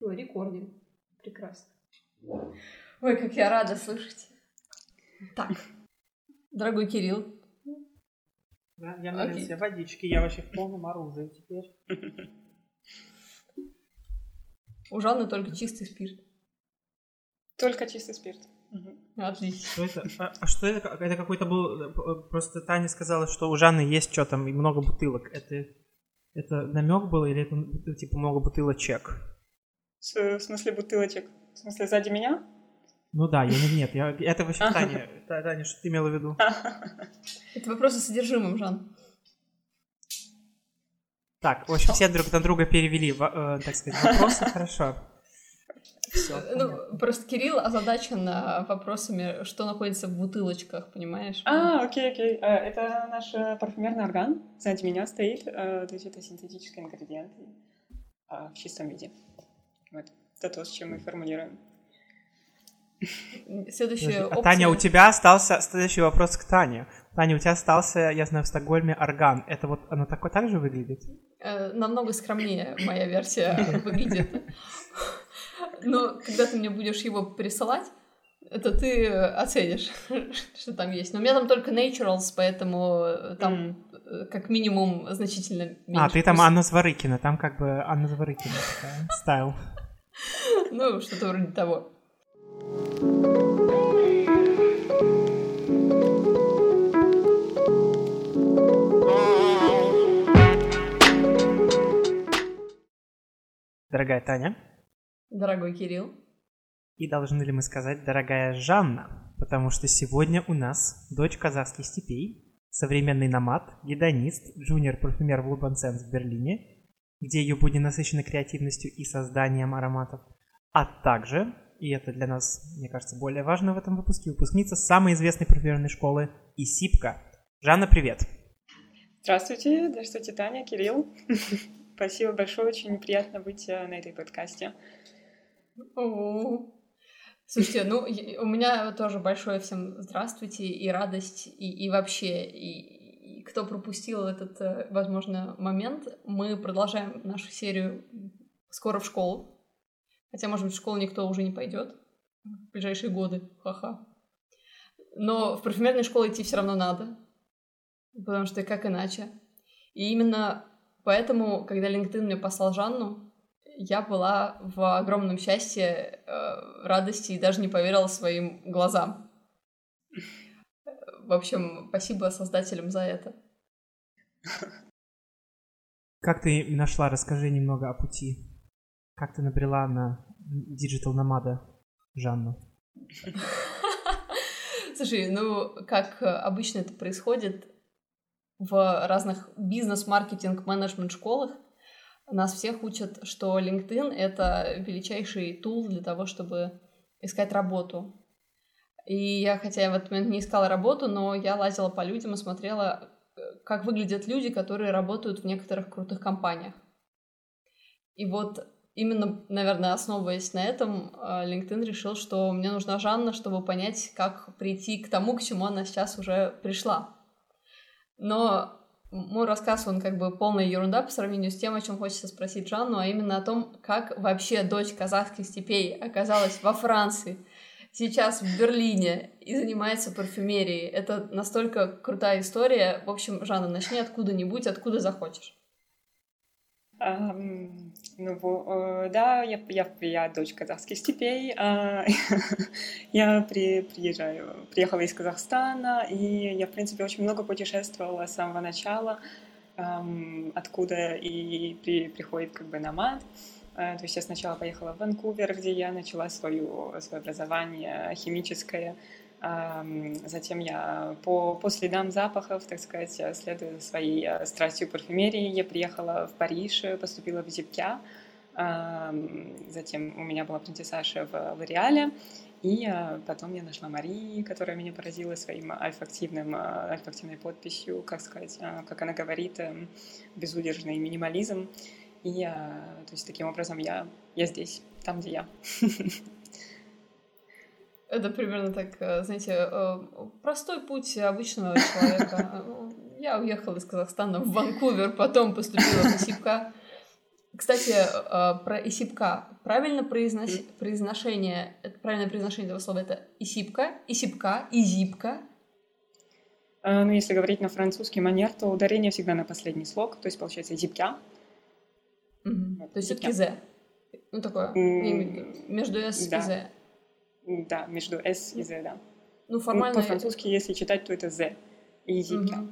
Ну, рекординг. Прекрасно. Ой, как я рада слышать. Так, дорогой Кирилл. Да, я налил себе водички, я вообще в полном оружии теперь. У Жанны только чистый спирт. Только чистый спирт. Отлично. Что это? А, а что это? Это какой-то был... э, Просто Таня сказала, что у Жанны есть что там, и много бутылок. Это, это намек был или это ну, типа много бутылочек? С- В смысле бутылочек? В смысле сзади меня? Ну да, я не нет, я, это вообще Таня. Та- Таня, что ты имела в виду? Это вопрос о содержимом, Жан. Так, в общем, все друг на друга перевели, э, так сказать, вопросы, хорошо. Всё, Ну, просто Кирилл озадачен а, вопросами, что находится в бутылочках, понимаешь? А, окей, окей. Э, Это наш э, парфюмерный орган. Сзади меня стоит. э, То есть это синтетические ингредиенты в чистом виде. Вот. Это то, с чем мы формулируем. Следующая Подожди, опция. А Таня, у тебя остался следующий вопрос к Тане. Таня, у тебя остался, я знаю, в Стокгольме орган. Это вот оно такое так же выглядит? Э, намного скромнее моя версия выглядит. Но когда ты мне будешь его присылать, это ты оценишь, что там есть. Но у меня там только naturals, поэтому э, там э, как минимум значительно меньше. А, ты там. Анна Зворыкина, там как бы Анна Зворыкина такая, стайл. Ну, что-то вроде того. Дорогая Таня, Дорогой Кирилл. и должны ли мы сказать дорогая Жанна, потому что сегодня у нас дочь казахских степей, современный номад, гедонист, джуниор-парфюмер в Лубансенс в Берлине, где ее будет насыщена креативностью и созданием ароматов, а также, и это для нас, мне кажется, более важно в этом выпуске, выпускница самой известной парфюмерной школы Исипка. Жанна, привет! Здравствуйте, здравствуйте, Таня, Кирилл. Спасибо большое, очень приятно быть э, на этой подкасте. Слушайте, ну, у меня тоже большое всем здравствуйте и радость, и, и вообще, и кто пропустил этот, э, возможно, момент, мы продолжаем нашу серию скоро в школу. Хотя, может быть, в школу никто уже не пойдет в ближайшие годы, ха-ха. Но в парфюмерную школу идти все равно надо, потому что как иначе. И именно поэтому, когда LinkedIn мне послал Жанну, я была в огромном счастье, э, радости и даже не поверила своим глазам. В общем, спасибо создателям за это. Как ты нашла, расскажи немного о пути. Как ты набрела на digital nomad а Жанну? Слушай, ну, как обычно это происходит в разных бизнес-маркетинг, менеджмент школах, нас всех учат, что LinkedIn — это величайший тул для того, чтобы искать работу. И я, хотя я в этот момент не искала работу, но я лазила по людям и смотрела, э, как выглядят люди, которые работают в некоторых крутых компаниях. И вот именно, наверное, основываясь на этом, э, LinkedIn решил, что мне нужна Жанна, чтобы понять, как прийти к тому, к чему она сейчас уже пришла. Но мой рассказ, он как бы полная ерунда по сравнению с тем, о чем хочется спросить Жанну, а именно о том, как вообще дочь казахских степей оказалась во Франции, сейчас в Берлине и занимается парфюмерией. Это настолько крутая история. В общем, Жанна, начни откуда-нибудь, откуда захочешь. Ам, Ну, э, да, я, я, я дочь казахских степей. а, Я при, приезжаю, приехала из Казахстана, и я, в принципе, очень много путешествовала с самого начала, откуда и при- приходит как бы номад. А, То есть я сначала поехала в Ванкувер, где я начала свою, свое образование химическое. Затем я по, по следам запахов, так сказать, следуя своей э, страстью парфюмерии, я приехала в Париж, э, поступила в Зипкя. Затем у меня была апрентисаж в Лореале. И э, потом я нашла Мари, которая меня поразила своим альфа-активным, э, альфа-активной подписью, как сказать, э, как она говорит, эм, безудержный минимализм. И, то есть, таким образом, я, я здесь, там, где я. Это примерно так, э, знаете, э, простой путь обычного человека. Я уехала из Казахстана в Ванкувер, потом поступила в Сипка. Кстати, э, про исипка. Правильно произнос... произношение, правильное произношение этого слова это исипка, исипка, изипка. Ну, если говорить на французский манер, то ударение всегда на последний слог, то есть получается зипкя. Угу. То есть все-таки «з». Ну, такое, mm, между «с» да. и «з». Да, между «с» и «з», да. Ну, формально... По-французски, если читать, то это «з» и «зипкя». Угу.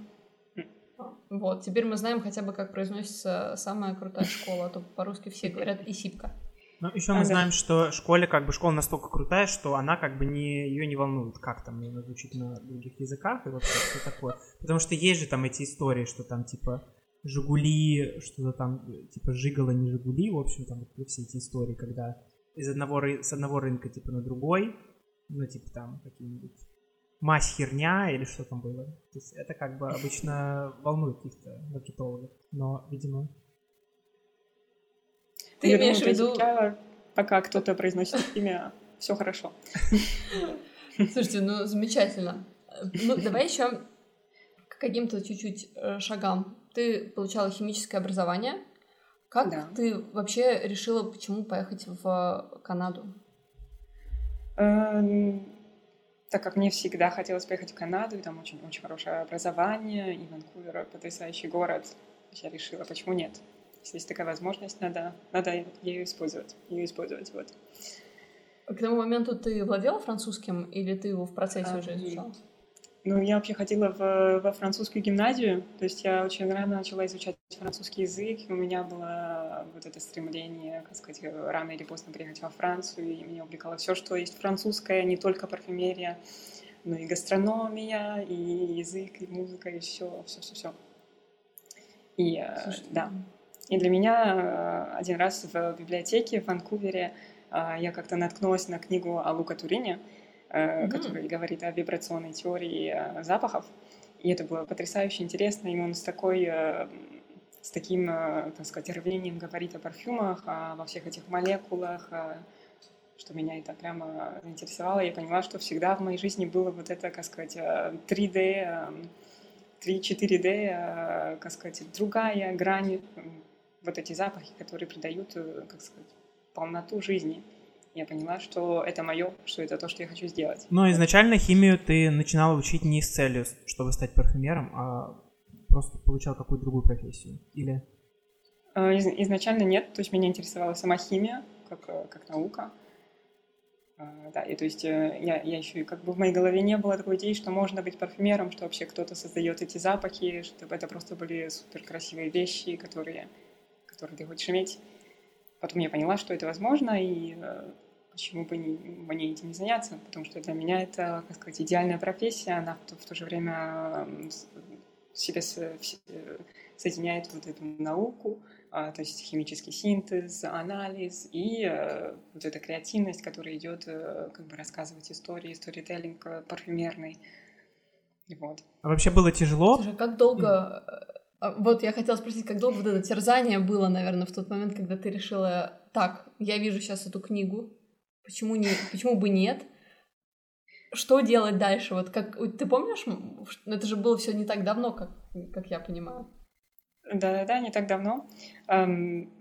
Вот, теперь мы знаем хотя бы, как произносится самая крутая школа, а то по-русски все говорят «исипка». Ну, еще мы а, знаем, да. что школе как бы школа настолько крутая, что она как бы не ее не волнует, как там ее звучит на других языках и вообще что такое. Потому что есть же там эти истории, что там типа Жигули, что-то там типа Жигало, не Жигули, в общем, там вот все эти истории, когда из одного, с одного рынка типа на другой, ну типа там какие-нибудь мазь херня или что там было. То есть это как бы обычно волнует каких-то маркетологов, но, видимо... Ты Я имеешь в виду... Пока кто-то произносит имя, все хорошо. Слушайте, ну замечательно. Ну, давай еще к каким-то чуть-чуть э, шагам. Ты получала химическое образование. Как да. ты вообще решила, почему поехать в Канаду? Эм, так как мне всегда хотелось поехать в Канаду, и там очень-очень хорошее образование, и Ванкувер потрясающий город, я решила, почему нет? Если есть такая возможность, надо, надо ее использовать, ее использовать, вот. К тому моменту ты владела французским, или ты его в процессе а, уже изучала? Ну, я вообще ходила в, во французскую гимназию, то есть я очень рано начала изучать французский язык, у меня было вот это стремление, как сказать, рано или поздно приехать во Францию, и меня увлекало все, что есть французское, не только парфюмерия, но и гастрономия, и язык, и музыка, и все, все, все, все. И э, Слушай, да. И для меня э, один раз в библиотеке в Ванкувере э, я как-то наткнулась на книгу о Лука Турине, mm-hmm. который говорит о вибрационной теории э, запахов. И это было потрясающе интересно. И он с такой э, с таким, так сказать, рвением говорит о парфюмах, во всех этих молекулах, что меня это прямо заинтересовало. Я поняла, что всегда в моей жизни было вот это, как сказать, 3D, 3-4D, как сказать, другая грань, вот эти запахи, которые придают, как сказать, полноту жизни я поняла, что это мое, что это то, что я хочу сделать. Но изначально химию ты начинала учить не с целью, чтобы стать парфюмером, а просто получал какую-то другую профессию? Или? А, изначально нет, то есть меня интересовала сама химия, как, как наука. А, да, и то есть э, я, я еще и как бы в моей голове не было такой идеи, что можно быть парфюмером, что вообще кто-то создает эти запахи, что это просто были супер красивые вещи, которые, которые ты хочешь иметь. Потом я поняла, что это возможно, и э, почему бы не, мне этим не заняться, потому что для меня это, как сказать, идеальная профессия, она в то, в то же время в себе соединяет вот эту науку, а, то есть химический синтез, анализ и э, вот эта креативность, которая идет э, как бы рассказывать истории, сторителлинг э, парфюмерный. И вот. А вообще было тяжело? Слушай, как долго... Вот я хотела спросить, как долго вот это терзание было, наверное, в тот момент, когда ты решила, так, я вижу сейчас эту книгу, Почему, не, почему бы нет? Что делать дальше? Вот как ты помнишь, это же было все не так давно, как, как я понимаю. Да-да-да, не так давно. Эм,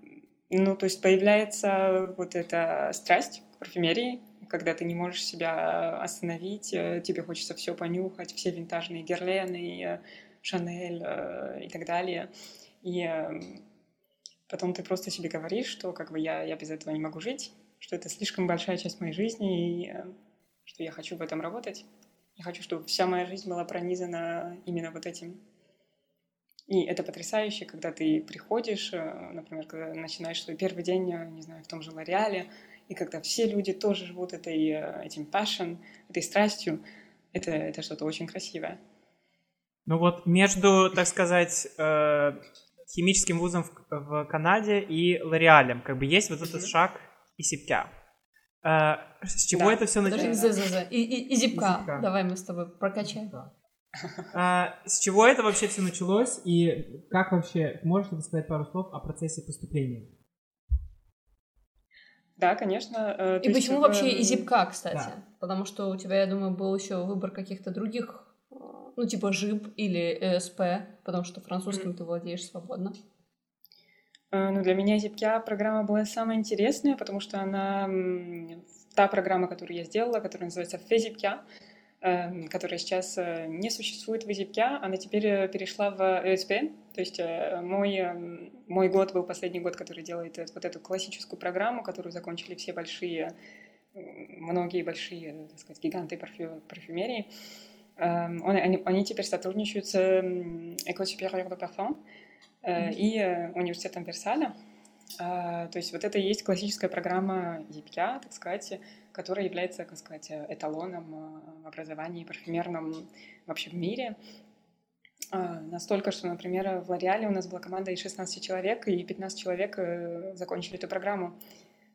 ну, то есть появляется вот эта страсть к парфюмерии, когда ты не можешь себя остановить, э, тебе хочется все понюхать, все винтажные герлены, Шанель э, и так далее. И э, потом ты просто себе говоришь, что как бы я, я без этого не могу жить, что это слишком большая часть моей жизни, и э, что я хочу в этом работать. Я хочу, чтобы вся моя жизнь была пронизана именно вот этим. И это потрясающе, когда ты приходишь, э, например, когда начинаешь свой первый день, э, не знаю, в том же Лореале, и когда все люди тоже живут этой, этим passion, этой страстью, это, это что-то очень красивое. Ну вот между, так сказать, химическим вузом в, Канаде и Лореалем, как бы есть вот этот шаг и Сипка. А, с чего да. это все началось? Подожди, з, з, и, и, и зипка. Давай мы с тобой прокачаем. А, с чего это вообще все началось и как вообще, можешь сказать пару слов о процессе поступления? Да, конечно. Э, и почему есть, вообще и зипка, кстати? Да. Потому что у тебя, я думаю, был еще выбор каких-то других, э, ну, типа ЖИП или ЭСП, потому что французским mm-hmm. ты владеешь свободно. Ну, для меня ZipKia программа была самая интересная, потому что она та программа, которую я сделала, которая называется FEZIPKIA, Эм, которая сейчас э, не существует в EasyPia, она теперь э, перешла в ESP. То есть э, мой, эм, мой год был последний год, который делает вот эту классическую программу, которую закончили все большие, многие большие, так сказать, гиганты парфю, парфюмерии. Эм, они, они теперь сотрудничают с École supérieure de parfum и университетом Версаля. То есть вот это и есть классическая программа EPIA, так сказать, которая является, как сказать, эталоном э, в образовании парфюмерном вообще в мире. А, настолько, что, например, в Лореале у нас была команда из 16 человек, и 15 человек э, закончили эту программу.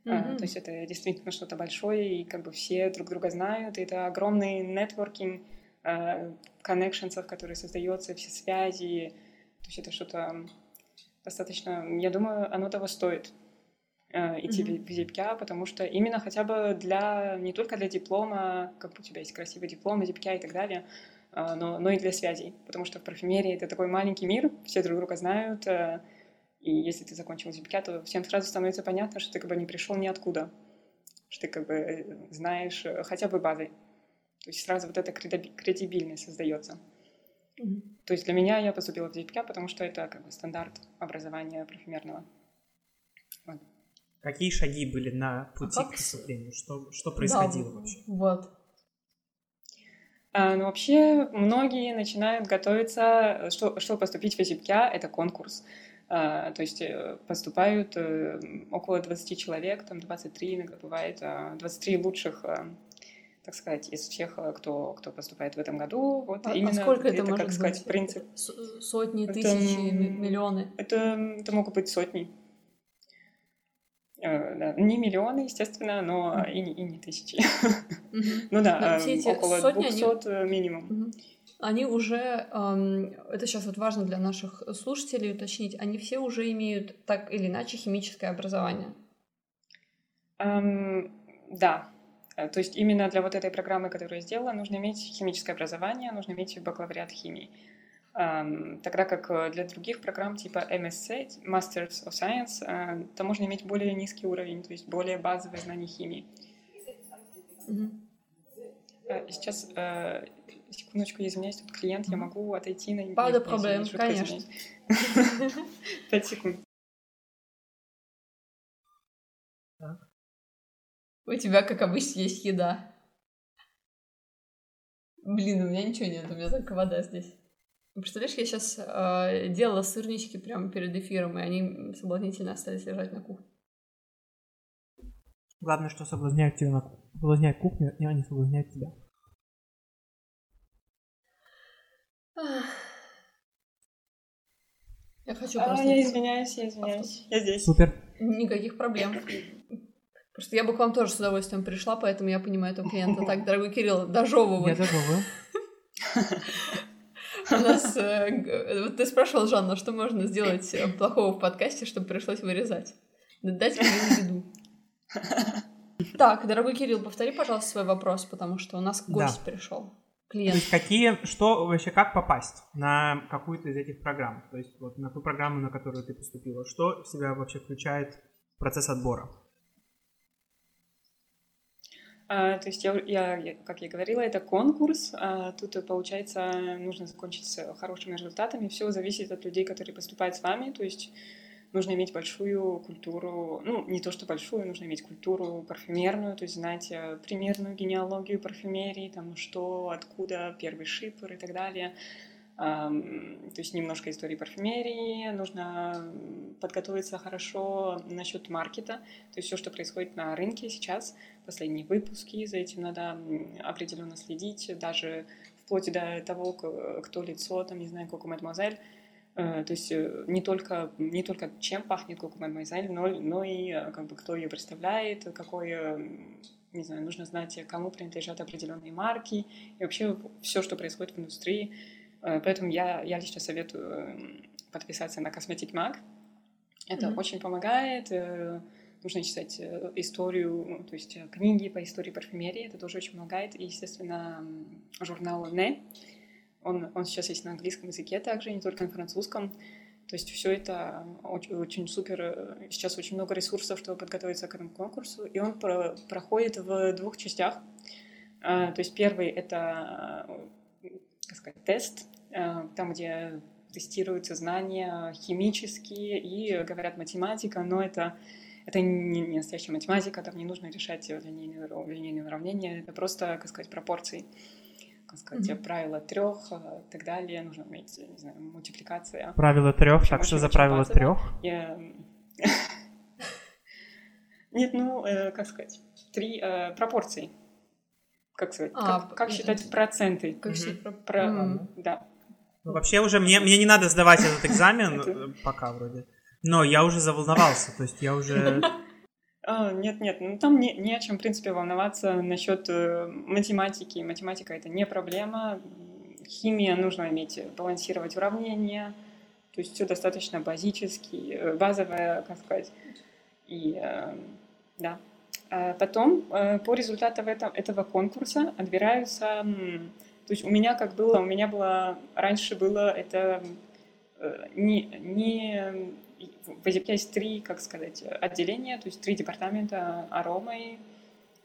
Mm-hmm. То есть это действительно что-то большое, и как бы все друг друга знают, и это огромный нетворкинг, коннекшенсов, который создается, все связи. То есть это что-то достаточно, я думаю, оно того стоит э, идти mm-hmm. в ЗИПКЯ, потому что именно хотя бы для, не только для диплома, как у тебя есть красивый диплом, ЗИПКЯ и так далее, э, но, но и для связей, потому что в парфюмерии это такой маленький мир, все друг друга знают, э, и если ты закончил ЗИПКЯ, то всем сразу становится понятно, что ты как бы не пришел ниоткуда, что ты как бы знаешь хотя бы базой. То есть сразу вот эта кредибильность создается. Mm-hmm. То есть для меня я поступила в ЗИПКЯ, потому что это как бы стандарт образования парфюмерного. Вот. Какие шаги были на пути а к поступлению? Что, что происходило да, вообще? Вот. А, ну, вообще, многие начинают готовиться, что, что поступить в ЗИПКЯ, это конкурс. А, то есть э, поступают а, около 20 человек, там 23 иногда бывает, 23 а, лучших так сказать, из всех, э, кто, кто поступает в этом году. Вот а, именно а сколько это, это может как сказать, быть? принцип. Сотни, это, тысячи, миллионы? Это, это могут быть сотни. Э, да. Не миллионы, естественно, но mm. и, не, и не тысячи. Mm-hmm. ну да, э, около сотни 200 они... минимум. Mm-hmm. Они уже, эм, это сейчас вот важно для наших слушателей уточнить, они все уже имеют так или иначе химическое образование. Um, да, Э, то есть именно для вот этой программы, которую я сделала, нужно иметь химическое образование, нужно иметь бакалавриат химии. Тогда как э, для других программ типа MSc, Masters of Science, э, там можно иметь более низкий уровень, то есть более базовые знания химии. Mm-hmm. Сейчас, секундочку, извиняюсь, тут клиент, я могу отойти на... De проблем, конечно. Пять секунд. У тебя, как обычно, есть еда. Блин, у меня ничего нет, у меня только вода здесь. Представляешь, я сейчас э, делала сырнички прямо перед эфиром, и они соблазнительно остались лежать на кухне. Главное, что соблазняют тебя на соблазняют кухню, и они соблазняют тебя. Я хочу а, просто... Я извиняюсь, я извиняюсь. Я здесь. Супер. Никаких проблем. Потому что я бы к вам тоже с удовольствием пришла, поэтому я понимаю этого клиента. Так, дорогой Кирилл, дожевывай. Я дожевываю. У нас... Э, вот ты спрашивал, Жанна, что можно сделать э, плохого в подкасте, чтобы пришлось вырезать? Дать мне еду. Так, дорогой Кирилл, повтори, пожалуйста, свой вопрос, потому что у нас гость да. пришел. Клиент. То есть какие, что вообще, как попасть на какую-то из этих программ? То есть вот на ту программу, на которую ты поступила, что в себя вообще включает процесс отбора? А, то есть я, я, как я говорила, это конкурс. А, тут, получается, нужно закончить с хорошими результатами. Все зависит от людей, которые поступают с вами. То есть нужно иметь большую культуру, ну, не то что большую, нужно иметь культуру парфюмерную, то есть знать э, примерную генеалогию парфюмерии, там, что, откуда первый шипр и так далее то есть немножко истории парфюмерии, нужно подготовиться хорошо насчет маркета, то есть все, что происходит на рынке сейчас, последние выпуски, за этим надо определенно следить, даже вплоть до того, кто лицо, там, не знаю, как у мадемуазель, э, то есть э, не только, не только чем пахнет Коко Мадемуазель, но, но и э, как бы кто ее представляет, какой, не знаю, нужно знать, кому принадлежат определенные марки. И вообще все, что происходит в индустрии, поэтому я, я лично советую подписаться на Cosmetic Mag. Это mm-hmm. очень помогает. Э, нужно читать э, историю, ну, то есть книги по истории парфюмерии. Это тоже очень помогает. И, естественно, журнал «Не». Он, он сейчас есть на английском языке также, не только на французском. То есть все это очень, очень супер. Сейчас очень много ресурсов, чтобы подготовиться к этому конкурсу. И он про, проходит в двух частях. То есть первый — это, как сказать, тест, а, там, где тестируются знания химические и говорят математика, но это, это не, не настоящая математика, там не нужно решать линейные, линейные уравнения, это просто, как сказать, пропорции как сказать, mm-hmm. правила трех и э, так далее. Нужно уметь, не знаю, мультипликация. Правило трех, так что за правило трех? Нет, ну, э, как сказать, три э, пропорции. Как сказать, а, как, как считать проценты? Как считать про... про... Да. Ну, вообще уже мне, мне не надо сдавать этот экзамен, э, пока вроде. Но я уже заволновался, то есть я уже А, нет, нет, ну там не, не о чем, в принципе, волноваться насчет э, математики. Математика это не проблема. Химия нужно иметь, балансировать уравнения. То есть все достаточно базически, э, базовое, как сказать. И да. А потом э, по результатам этого, конкурса отбираются. То есть у меня как было, у меня было раньше было это э, не, не в EasyPay есть три, как сказать, отделения, то есть три департамента аромы,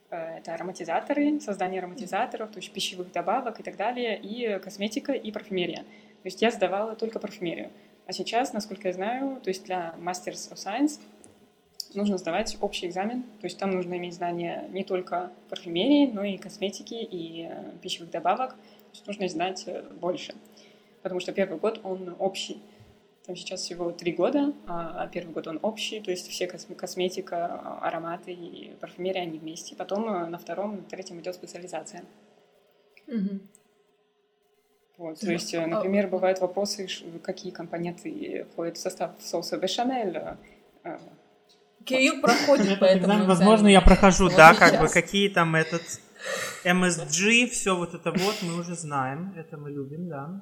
э, это ароматизаторы, создание ароматизаторов, то есть пищевых добавок и так далее, и косметика и парфюмерия. То есть я сдавала только парфюмерию. А сейчас, насколько я знаю, то есть для Masters of Science нужно сдавать общий экзамен, то есть там нужно иметь знания не только парфюмерии, но и косметики и э, пищевых добавок, то есть нужно знать э, больше, потому что первый год он общий. Там сейчас всего три года, а первый год он общий, то есть все косметика, ароматы и парфюмерия, они вместе. Потом э, на втором, на третьем идет специализация. Угу. Вот, то есть, э, например, бывают вопросы, какие компоненты входят в состав соуса бешамель. Э, Кирилл проходит по этому Возможно, я прохожу, да, как бы какие там этот MSG, все вот это вот мы уже знаем, это мы любим, да.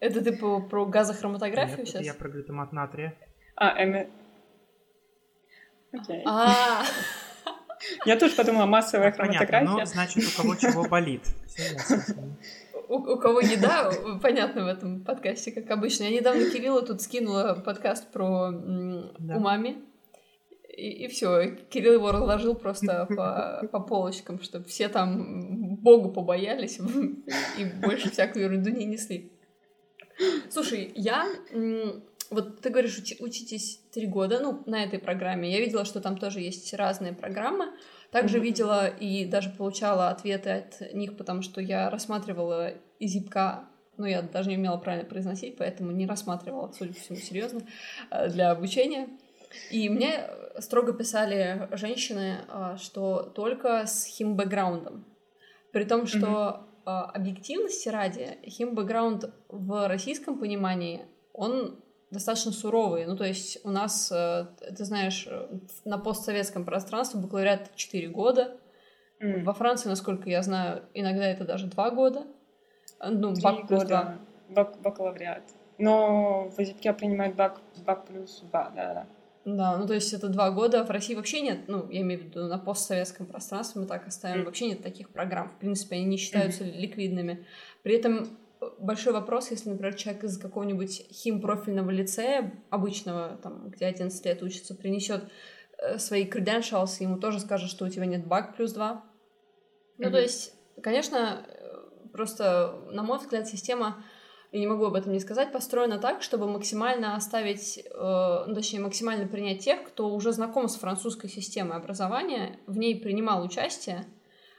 Это ты по, про газохроматографию Нет, сейчас? я про глютамат натрия. А, эми... Окей. А. Я тоже подумала, массовая хроматография. Понятно, ну, значит, у кого чего болит. У, у кого еда, понятно в этом подкасте, как обычно. Я недавно Кириллу тут скинула подкаст про да. умами. И, и все, Кирилл его разложил просто по, по полочкам, чтобы все там Богу побоялись и больше всякую ерунду не несли. Слушай, я... Вот ты говоришь, учи, учитесь три года, ну, на этой программе. Я видела, что там тоже есть разные программы. Также mm-hmm. видела и даже получала ответы от них, потому что я рассматривала изипка, но я даже не умела правильно произносить, поэтому не рассматривала, судя по всему, серьезно э, для обучения. И мне строго писали женщины, э, что только с хим-бэкграундом. При том, что mm-hmm объективности ради, хим-бэкграунд в российском понимании, он достаточно суровый. Ну, то есть у нас, э, ты знаешь, на постсоветском пространстве бакалавриат 4 года. Mm. Во Франции, насколько я знаю, иногда это даже 2 года. Ну, бак плюс года 2. Бак, бакалавриат. Но в языке принимают бак, бак плюс 2, да-да. Да, ну то есть это два года. В России вообще нет, ну, я имею в виду на постсоветском пространстве мы так оставим, mm. вообще нет таких программ. В принципе, они не считаются mm. ликвидными. При этом э, большой вопрос, если, например, человек из какого-нибудь химпрофильного лицея, обычного, там, где 11 лет учится, принесет э, свои credentials, ему тоже скажут, что у тебя нет баг плюс два. Mm-hmm. Ну, то есть, конечно, э, просто, на мой взгляд, система я не могу об этом не сказать, построена так, чтобы максимально оставить, э, ну, точнее, максимально принять тех, кто уже знаком с французской системой образования, в ней принимал участие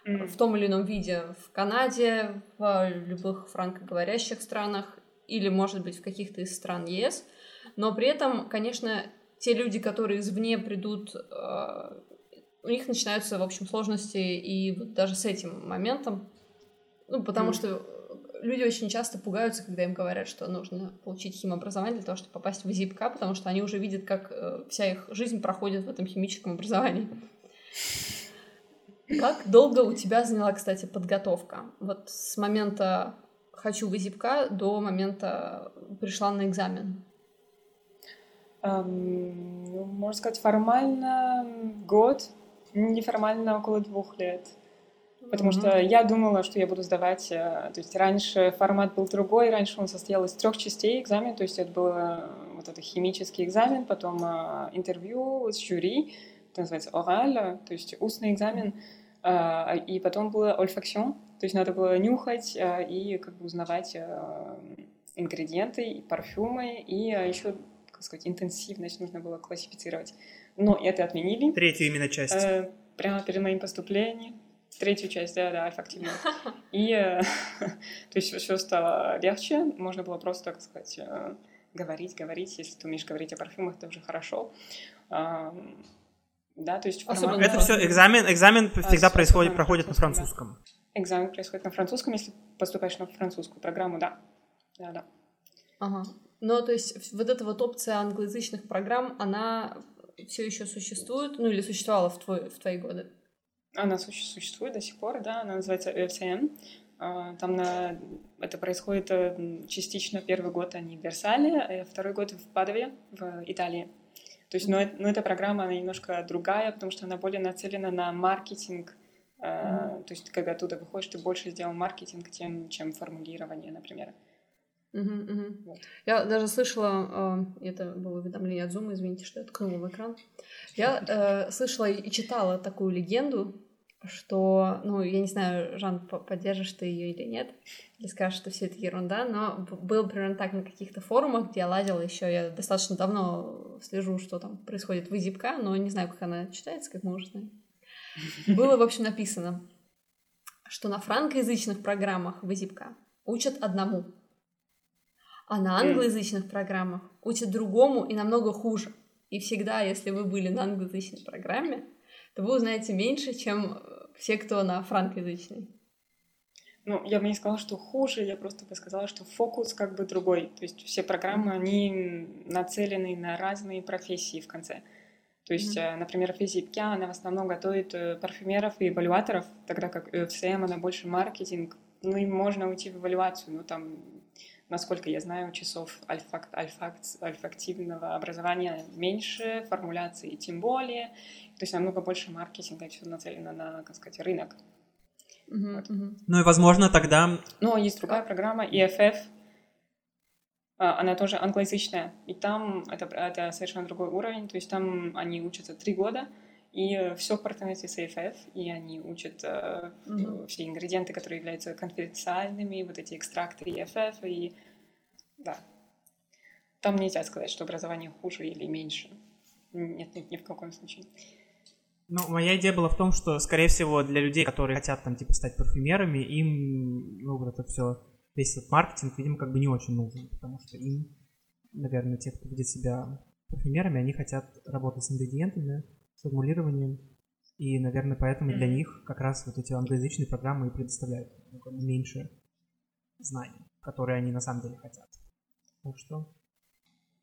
mm. в том или ином виде в Канаде, в любых франкоговорящих странах или, может быть, в каких-то из стран ЕС. Но при этом, конечно, те люди, которые извне придут, э, у них начинаются, в общем, сложности и вот даже с этим моментом, ну, потому mm. что люди очень часто пугаются, когда им говорят, что нужно получить химобразование для того, чтобы попасть в ЗИПК, потому что они уже видят, как э, вся их жизнь проходит в этом химическом образовании. Как долго у тебя заняла, кстати, подготовка? Вот с момента «хочу в ЗИПК» до момента пришла на экзамен. Um, можно сказать, формально год, неформально около двух лет. Потому mm-hmm. что я думала, что я буду сдавать... Э, то есть раньше формат был другой, раньше он состоял из трех частей экзамен, то есть это был э, вот это химический экзамен, потом э, интервью с жюри, это называется ораль, то есть устный экзамен, и потом было ольфаксион, то есть надо было нюхать и как бы узнавать ингредиенты, и парфюмы, и еще, как сказать, интенсивность нужно было классифицировать. Но это отменили. Третью именно часть. Прямо перед моим поступлением Третью часть, да, да, эффективно. И, э, то есть, все стало легче, можно было просто, так сказать, э, говорить, говорить, если ты умеешь говорить о парфюмах, это уже хорошо. Да, то есть формат... Это все экзамен, экзамен всегда происходит, проходит на французском. Да. Экзамен происходит на французском, если поступаешь на французскую программу, да. Да, да. Ага. Ну, то есть вот эта вот опция англоязычных программ, она все еще существует, ну или существовала в, твой, в твои годы? Она существует до сих пор, да, она называется ЭФСМ. А, там на... это происходит э, частично первый год они в Версале, а второй год в Падове, в Италии. То есть, но, но эта программа, она немножко другая, потому что она более нацелена на маркетинг. Mm-hmm. То есть, когда оттуда выходишь, ты больше сделал маркетинг, тем, чем формулирование, например. Угу, угу. Вот. Я даже слышала, э, это было уведомление от Zoom, извините, что я ткнула в экран. Я э, слышала и читала такую легенду, что, ну, я не знаю, Жан, поддержишь ты ее или нет, или скажешь, что все это ерунда, но было примерно так на каких-то форумах, где я лазила еще, я достаточно давно слежу, что там происходит в Изипка, но не знаю, как она читается, как мы уже знаем. Было, в общем, написано, что на франкоязычных программах в Изипка учат одному, а на англоязычных программах учат другому и намного хуже. И всегда, если вы были на англоязычной программе, то вы узнаете меньше, чем все, кто на франкоязычной. Ну, я бы не сказала, что хуже, я просто бы сказала, что фокус как бы другой. То есть все программы, они нацелены на разные профессии в конце. То есть, mm-hmm. например, физика, она в основном готовит э, парфюмеров и эвалюаторов, тогда как ФСМ, она больше маркетинг. Ну, и можно уйти в эвалюацию, но там насколько я знаю, часов альфакт, альфакт, альфактивного образования меньше, формуляции тем более. То есть намного больше маркетинга, все нацелено на, как сказать, рынок. Uh-huh, вот. Ну и, возможно, тогда... Но есть другая программа, EFF, а, она тоже англоязычная, и там это, это совершенно другой уровень, то есть там они учатся три года, и все в партнерстве с AFF, и они учат э, mm-hmm. все ингредиенты, которые являются конфиденциальными, вот эти экстракты EFF, и да. Там нельзя сказать, что образование хуже или меньше. Нет, нет, ни в каком случае. Ну, моя идея была в том, что, скорее всего, для людей, которые хотят там, типа, стать парфюмерами, им, ну, вот это все, весь этот маркетинг, видимо, как бы не очень нужен, потому что им, наверное, те, кто видит себя парфюмерами, они хотят работать с ингредиентами, формулированием. И, наверное, поэтому для них как раз вот эти англоязычные программы и предоставляют меньше знаний, которые они на самом деле хотят. Так что...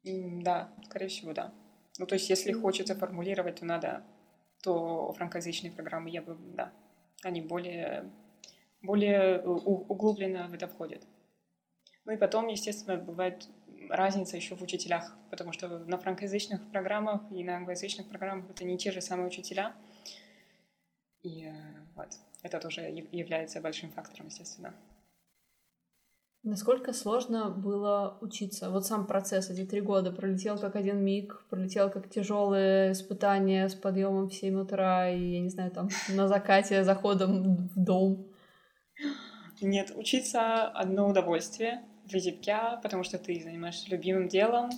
Да, скорее всего, да. Ну, то есть, если хочется формулировать, то надо, то франкоязычные программы, я бы, да, они более, более углубленно в это входят. Ну и потом, естественно, бывает разница еще в учителях, потому что на франкоязычных программах и на англоязычных программах это не те же самые учителя. И э, вот, это тоже является большим фактором, естественно. Насколько сложно было учиться? Вот сам процесс, эти три года, пролетел как один миг, пролетел как тяжелое испытание с подъемом в 7 утра и, я не знаю, там, на закате, заходом в дом. Нет, учиться одно удовольствие в языке, потому что ты занимаешься любимым делом,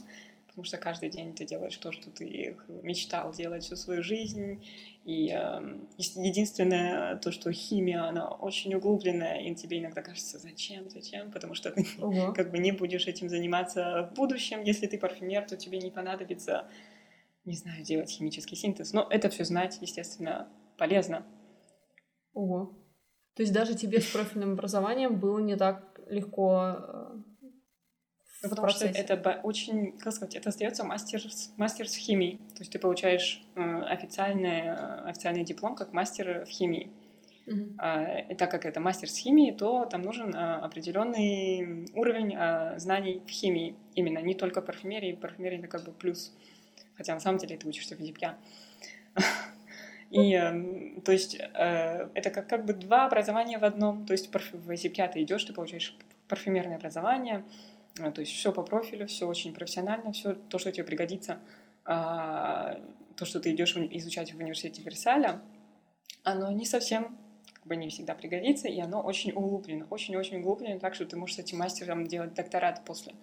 потому что каждый день ты делаешь то, что ты мечтал делать всю свою жизнь. И э, единственное то, что химия, она очень углубленная, и тебе иногда кажется, зачем, зачем, потому что ты uh-huh. как бы не будешь этим заниматься в будущем. Если ты парфюмер, то тебе не понадобится, не знаю, делать химический синтез. Но это все знать, естественно, полезно. Ого. То есть даже тебе с профильным образованием было не так легко э, ну, потому что это очень, как сказать, это остается мастер, мастер с химией. То есть ты получаешь э, официальный, официальный диплом как мастер в химии. Mm-hmm. И так как это мастер с химией, то там нужен э, определенный уровень знаний в химии. Именно не только парфюмерии. Парфюмерия это как бы плюс. Хотя на самом деле ты учишься в физике. И, э, то есть, э, это как, как бы два образования в одном. То есть, в ЗИПКЯ ты идешь, ты получаешь парфюмерное образование, э, то есть все по профилю, все очень профессионально, все то, что тебе пригодится, а, то, что ты идешь изучать в университете Версаля, оно не совсем как бы не всегда пригодится, и оно очень углублено, очень-очень углублено, так что ты можешь с этим мастером делать докторат после.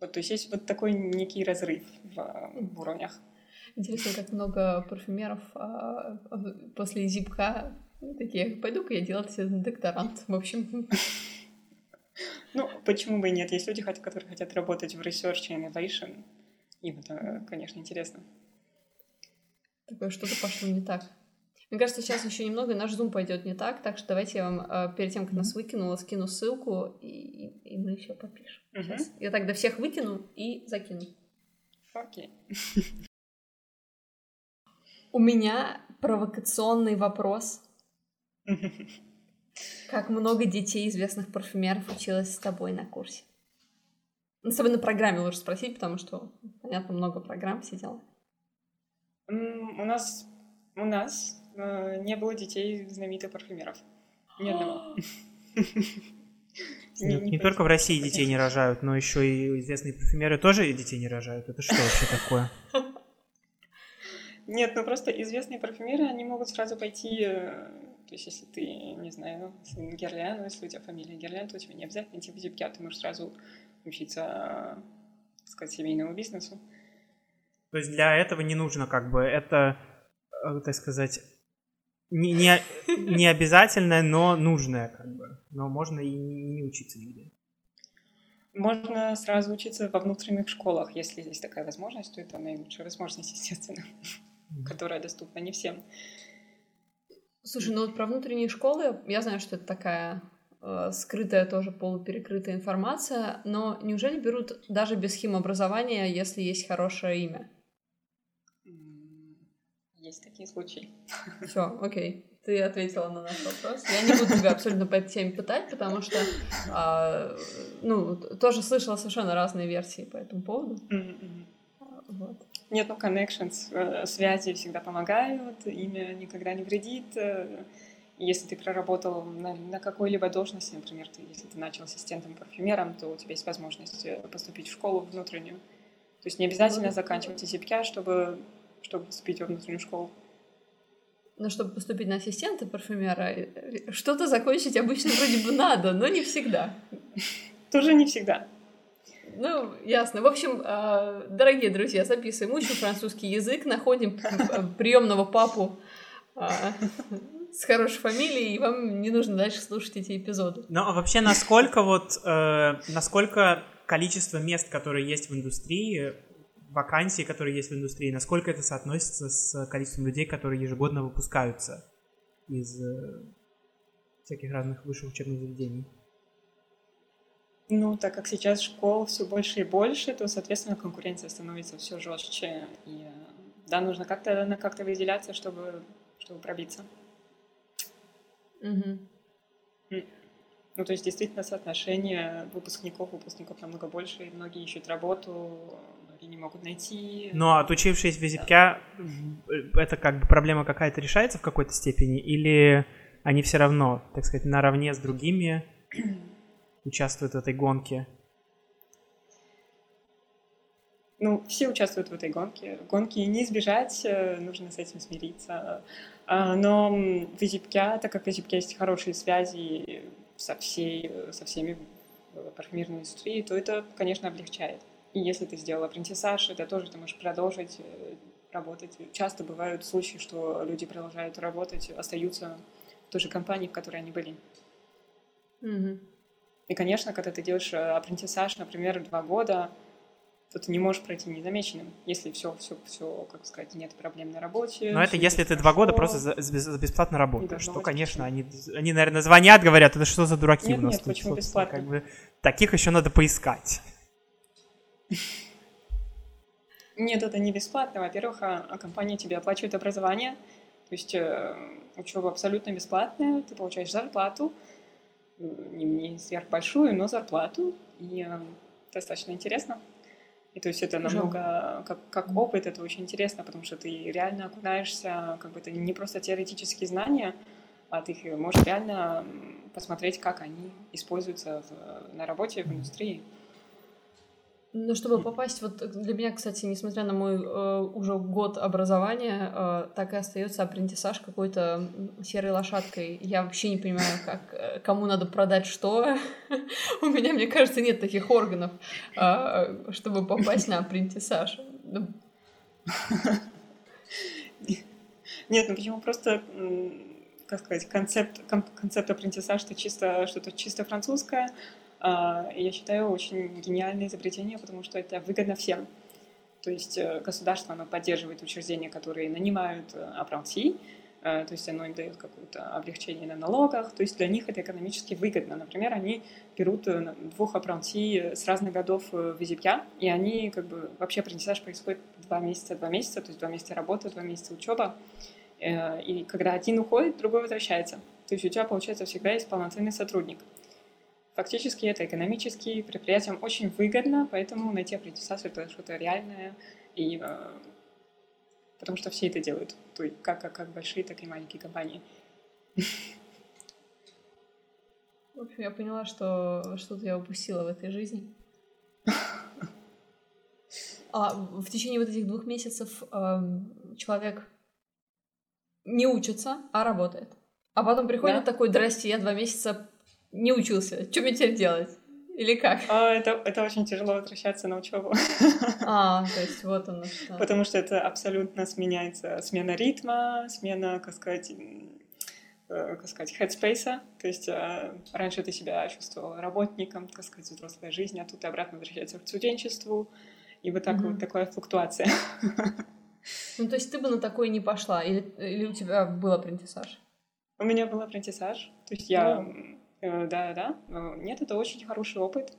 Вот, то есть есть вот такой некий разрыв в, в уровнях. Интересно, как много парфюмеров а, после ЗИПХ такие, пойду-ка я делать себе докторант, в общем. Ну, почему бы и нет? Есть люди, которые хотят работать в research и innovation. Им это, конечно, интересно. Такое что-то пошло не так. Мне кажется, сейчас еще немного, и наш зум пойдет не так, так что давайте я вам э, перед тем, как нас выкинула, скину ссылку, и, и, мы еще попишем. Uh-huh. Сейчас. Я тогда всех выкину и закину. Окей. У меня провокационный вопрос. Как много детей известных парфюмеров училось с тобой на курсе? Ну, с тобой на программе лучше спросить, потому что, понятно, много программ сидела. У нас, у нас Э, не было детей знаменитых парфюмеров. Ни одного. Не только в России детей не рожают, но еще и известные парфюмеры тоже детей не рожают. Это что вообще такое? Нет, ну просто известные парфюмеры, они могут сразу пойти, э, то есть если ты, не знаю, сын Герлян, если у тебя фамилия Герлян, то тебе не обязательно идти в Зипкя, ты можешь сразу учиться, так сказать, семейному бизнесу. То есть для этого не нужно как бы, это, э, так сказать, не, не, не обязательное, но нужное, как бы. Но можно и не, не учиться нигде. Можно сразу учиться во внутренних школах, если есть такая возможность, то это наилучшая возможность, естественно. Которая доступна не всем. Слушай, ну вот про внутренние школы, я знаю, что это такая э, скрытая тоже полуперекрытая информация, но неужели берут даже без химобразования, если есть хорошее имя? Есть такие случаи. Все, окей. Ты ответила на наш вопрос. Я не буду тебя абсолютно по этой теме пытать, потому что, а, ну, тоже слышала совершенно разные версии по этому поводу. Mm-hmm. Вот. Нет, ну, connections, э, связи всегда помогают, имя никогда не вредит. Э, если ты проработал на, на какой-либо должности, например, ты, если ты начал ассистентом-парфюмером, то у тебя есть возможность э, поступить в школу внутреннюю. То есть не обязательно заканчивать ИСИПКЯ, чтобы чтобы поступить во внутреннюю школу? Ну, чтобы поступить на ассистента парфюмера, что-то закончить обычно вроде бы надо, но не всегда. Тоже не всегда. Ну, ясно. В общем, э, дорогие друзья, записываем, учим французский язык, находим э, приемного папу с хорошей фамилией, и вам не нужно дальше слушать эти эпизоды. Ну, а вообще, насколько вот, насколько количество мест, которые есть в индустрии, вакансий, которые есть в индустрии, насколько это соотносится с количеством людей, которые ежегодно выпускаются из э, всяких разных высших учебных заведений? Ну, так как сейчас школ все больше и больше, то, соответственно, конкуренция становится все жестче. И да, нужно как-то как-то выделяться, чтобы, чтобы пробиться. Угу. Ну, то есть, действительно, соотношение выпускников, выпускников намного больше, и многие ищут работу, и не могут найти. Но отучившись в языке, да. это как бы проблема какая-то решается в какой-то степени, или они все равно, так сказать, наравне с другими участвуют в этой гонке? Ну, все участвуют в этой гонке. Гонки не избежать, э, нужно с этим смириться. А, но в Езипке, так как в Езипке есть хорошие связи со, всей, со всеми в парфюмерной индустрии, то это, конечно, облегчает. И если ты сделал апрентисаж, это тоже ты можешь продолжить э, работать. Часто бывают случаи, что люди продолжают работать, остаются в той же компании, в которой они были. Mm-hmm. И, конечно, когда ты делаешь э, апрентисаж, например, два года, то ты не можешь пройти незамеченным, если все, все, все, как сказать, нет проблем на работе. Но это если ты два года просто за, за бесплатно работаешь, что, конечно, они, они, наверное, звонят, говорят, это что за дураки нет, у нас нет, тут, почему бесплатно? Как бы, таких еще надо поискать. Нет, это не бесплатно. Во-первых, а, а компания тебе оплачивает образование, то есть э, учеба абсолютно бесплатная, ты получаешь зарплату, не, не сверхбольшую, но зарплату, и э, достаточно интересно. И то есть это намного, как, как опыт, это очень интересно, потому что ты реально окунаешься, как бы это не просто теоретические знания, а ты можешь реально посмотреть, как они используются в, на работе в индустрии. Ну, чтобы попасть, вот для меня, кстати, несмотря на мой э, уже год образования, э, так и остается апрентисаж какой-то серой лошадкой. Я вообще не понимаю, как, э, кому надо продать что. У меня, мне кажется, нет таких органов, э, чтобы попасть на апрентисаж. Ну. Нет, ну почему просто, как сказать, концепт, концепт апрентисаж, что чисто, что-то чисто французское, я считаю, очень гениальное изобретение, потому что это выгодно всем. То есть э, государство, оно поддерживает учреждения, которые нанимают апранти, э, то есть оно им дает какое-то облегчение на налогах, то есть для них это экономически выгодно. Например, они берут э, двух апранти с разных годов в Изипья, и они как бы вообще апрентисаж происходит два месяца, два месяца, то есть два месяца работы, два месяца учеба, и когда один уходит, другой возвращается. То есть у тебя, получается, всегда есть полноценный сотрудник. Фактически это экономически предприятиям очень выгодно, поэтому найти апрентисацию это что-то реальное, и, э, потому что все это делают, то есть как, как, как большие, так и маленькие компании. В общем, я поняла, что что-то я упустила в этой жизни. А в течение вот этих двух месяцев э, человек не учится, а работает. А потом приходит да? такой, здрасте, я два месяца не учился. Что мне теперь делать? Или как? А, это, это очень тяжело возвращаться на учебу. А, то есть вот оно что. Потому что это абсолютно сменяется смена ритма, смена, как сказать, э, как сказать, headspace. То есть э, раньше ты себя чувствовал работником, так сказать, взрослой жизни, а тут ты обратно возвращаешься к студенчеству. И вот так mm-hmm. вот такая флуктуация. Ну, то есть ты бы на такое не пошла? Или, или у тебя был апрентисаж? У меня был апрентисаж. То есть я... Mm Э, да, да. Э, нет, это очень хороший опыт.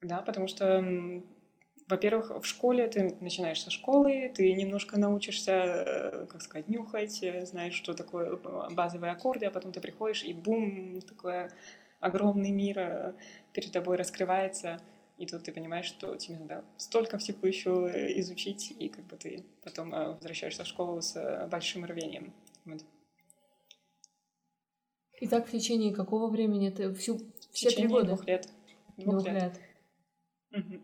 Да, потому что, во-первых, в школе ты начинаешь со школы, ты немножко научишься, э, как сказать, нюхать, знаешь, что такое базовые аккорды, а потом ты приходишь, и бум, такой огромный мир перед тобой раскрывается, и тут ты понимаешь, что тебе надо столько всего еще изучить, и как бы ты потом возвращаешься в школу с большим рвением. Вот. И так в течение какого времени? Это всю, все три года? двух лет. Двух, двух лет. лет. Угу.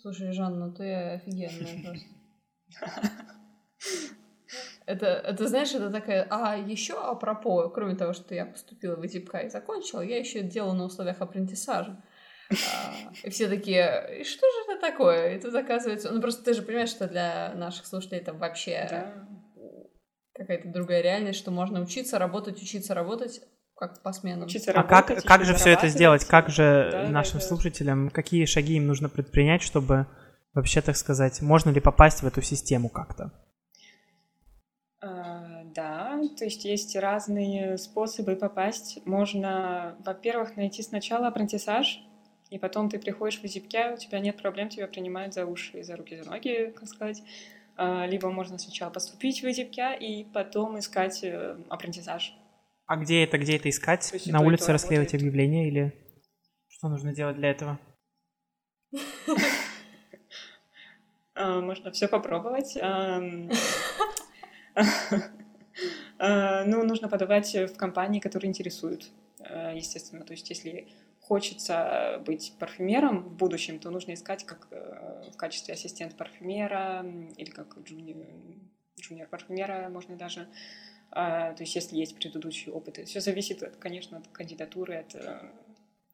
Слушай, Жанна, ты офигенная просто. Это, это, знаешь, это такая... А еще апропо, кроме того, что я поступила в ИТИПК и закончила, я еще делала на условиях апрентисажа. А, и все такие, что же это такое? И тут оказывается... Ну, просто ты же понимаешь, что для наших слушателей это вообще да какая-то другая реальность, что можно учиться, работать, учиться, работать, как по сменам. Учиться а как, как же все это сделать? Как же да, нашим да, слушателям, какие шаги им нужно предпринять, чтобы вообще, так сказать, можно ли попасть в эту систему как-то? А, да, то есть есть разные способы попасть. Можно, во-первых, найти сначала апрентисаж, и потом ты приходишь в Зипке, у тебя нет проблем, тебя принимают за уши, за руки, за ноги, как сказать. А, либо можно сначала поступить в ИДИПК и потом искать э, апрентисаж. А где это, где это искать? На улице расклеивать объявления или что нужно делать для этого? А, можно все попробовать. А, ну, нужно подавать в компании, которые интересуют, э, естественно. То есть, если хочется быть парфюмером в будущем, то нужно искать как э, в качестве ассистент парфюмера или как джуниор, джуниор парфюмера можно даже. А, то есть если есть предыдущий опыт. Все зависит, конечно, от кандидатуры, от, э,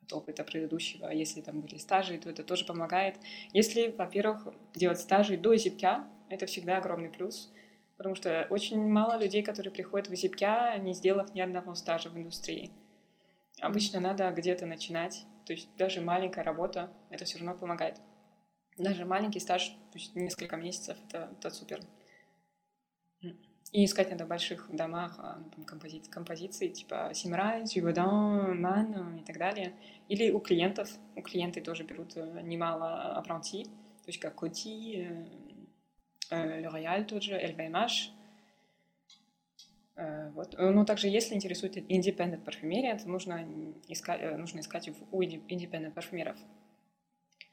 от опыта предыдущего. Если там были стажи, то это тоже помогает. Если, во-первых, делать стажи до зипка, это всегда огромный плюс, потому что очень мало людей, которые приходят в зипка, не сделав ни одного стажа в индустрии. Обычно надо где-то начинать, то есть даже маленькая работа, это все равно помогает. Даже маленький стаж, то есть несколько месяцев, это, это супер. И искать надо в больших домах а, там, компози- композиции, типа Симрай, Зюгодан, Ман и так далее. Или у клиентов. У клиенты тоже берут э, немало апранти, то есть как Коти, э, э, L'Oréal тот же, LVMH — вот. Ну, также, если интересует independent парфюмерия, то нужно искать, э, нужно искать у independent парфюмеров.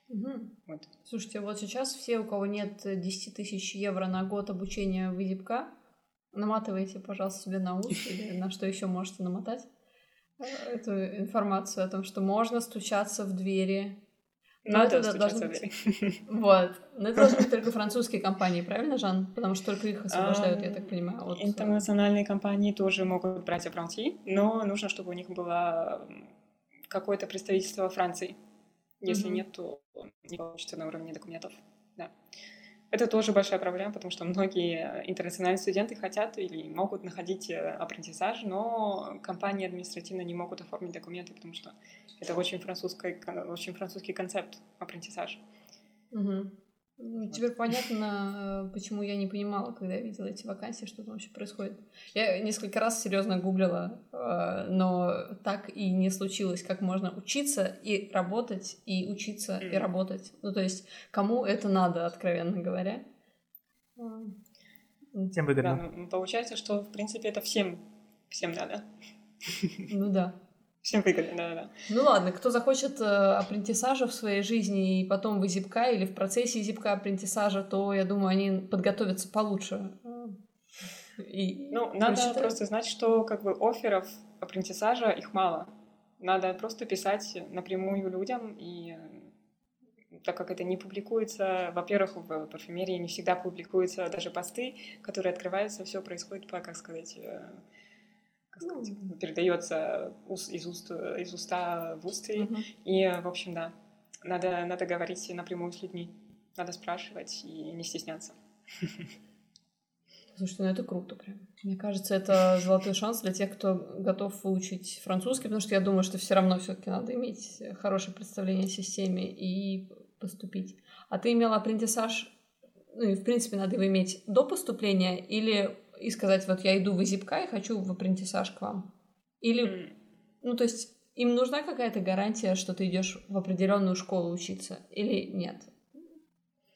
Угу. Вот. Слушайте, вот сейчас все, у кого нет 10 тысяч евро на год обучения в ИЗИПК, наматывайте, пожалуйста, себе на ус или на что еще можете намотать э, эту информацию о том, что можно стучаться в двери. Но Надо это должно быть... Вот. Но это должны быть только французские компании, правильно, Жан? Потому что только их освобождают, я так понимаю. От... Э, интернациональные компании тоже могут брать аппранти, но нужно, чтобы у них было какое-то представительство во Франции. Если mm-hmm. нет, то не получится на уровне документов. Да. Это тоже большая проблема, потому что многие интернациональные студенты хотят или могут находить э, апрентисаж, но компании административно не могут оформить документы, потому что это очень, французский, очень французский концепт апрентисаж. Угу. Теперь понятно, э, почему я не понимала, когда я видела эти вакансии, что там вообще происходит. Я несколько раз серьезно гуглила, э, но так и не случилось, как можно учиться и работать, и учиться и работать. Ну, то есть, кому это надо, откровенно говоря. Тем выгодно. Да, ну, получается, что, в принципе, это всем, всем надо. Ну да. Всем выгодно, да, да. Ну ладно, кто захочет э, апрентисажа в своей жизни и потом в зипка или в процессе зипка апрентисажа, то, я думаю, они подготовятся получше. И ну, надо прочитают. просто знать, что как бы офферов апрентисажа их мало. Надо просто писать напрямую людям, и так как это не публикуется, во-первых, в парфюмерии не всегда публикуются даже посты, которые открываются, все происходит по, как сказать, э, ну, передается из, уст, из уста в усты. Угу. И, в общем, да, надо, надо говорить напрямую с людьми. Надо спрашивать и не стесняться. Слушайте, ну это круто прям. Мне кажется, это золотой шанс для тех, кто готов выучить французский, потому что я думаю, что все равно все-таки надо иметь хорошее представление о системе и поступить. А ты имела апрентисаж, ну и в принципе надо его иметь до поступления или и сказать, вот я иду в Изипка и хочу в апрентисаж к вам. Или, ну, то есть им нужна какая-то гарантия, что ты идешь в определенную школу учиться, или нет?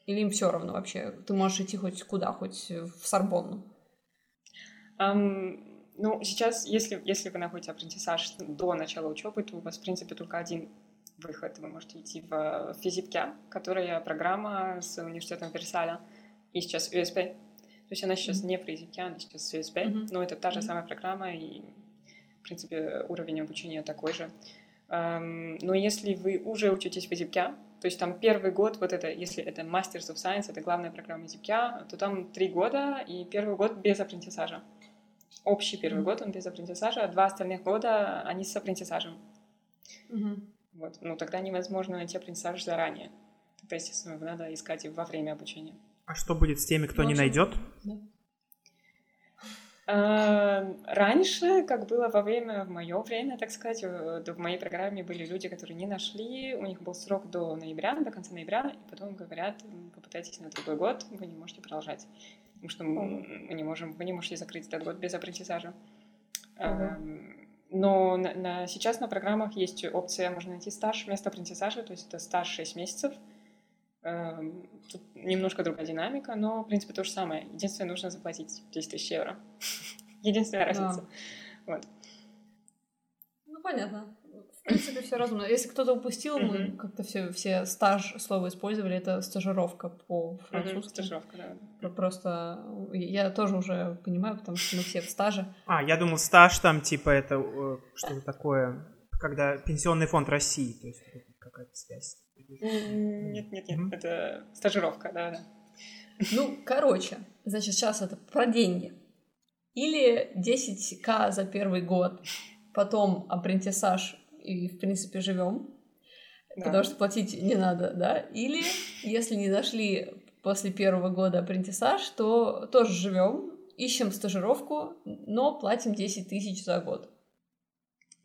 Или им все равно вообще? Ты можешь идти хоть куда, хоть в Сорбонну? Um, ну, сейчас, если, если вы находите апрентисаж до начала учебы, то у вас, в принципе, только один выход. Вы можете идти в физипке, которая программа с университетом Версаля, и сейчас USP. То есть она сейчас не про языки, она сейчас CSP, mm-hmm. но это та же самая программа, и, в принципе, уровень обучения такой же. Um, но если вы уже учитесь в языке, то есть там первый год, вот это, если это Masters of Science, это главная программа языка, то там три года, и первый год без апрентисажа. Общий первый mm-hmm. год он без апрентисажа, а два остальных года они с апрентисажем. Mm-hmm. Вот. Ну, тогда невозможно найти апрентисаж заранее. Тогда, естественно, надо искать во время обучения. А что будет с теми, кто не найдет? А, раньше, как было во время, в мое время, так сказать, в моей программе были люди, которые не нашли, у них был срок до ноября, до конца ноября, и потом говорят, попытайтесь на другой год, вы не можете продолжать, потому что мы не можем, вы не можете закрыть этот год без апрентисажа. Uh-huh. Но на, на, сейчас на программах есть опция, можно найти стаж вместо апрентисажа, то есть это стаж 6 месяцев, Эм, тут немножко другая динамика, но, в принципе, то же самое. Единственное, нужно заплатить 10 тысяч евро. Единственная разница. Да. Вот. Ну, понятно. В принципе, все разумно. Если кто-то упустил, мы как-то все, все стаж слово использовали, это стажировка по-французски. Стажировка, да. Просто я тоже уже понимаю, потому что мы все в стаже. А, я думал, стаж там, типа, это э, что-то такое, когда пенсионный фонд России, то есть какая-то связь. Нет, нет, нет, это стажировка, да, да. Ну, короче, значит, сейчас это про деньги. Или 10к за первый год, потом апрентисаж и, в принципе, живем, да. потому что платить не надо, да? Или, если не нашли после первого года апрентисаж, то тоже живем, ищем стажировку, но платим 10 тысяч за год.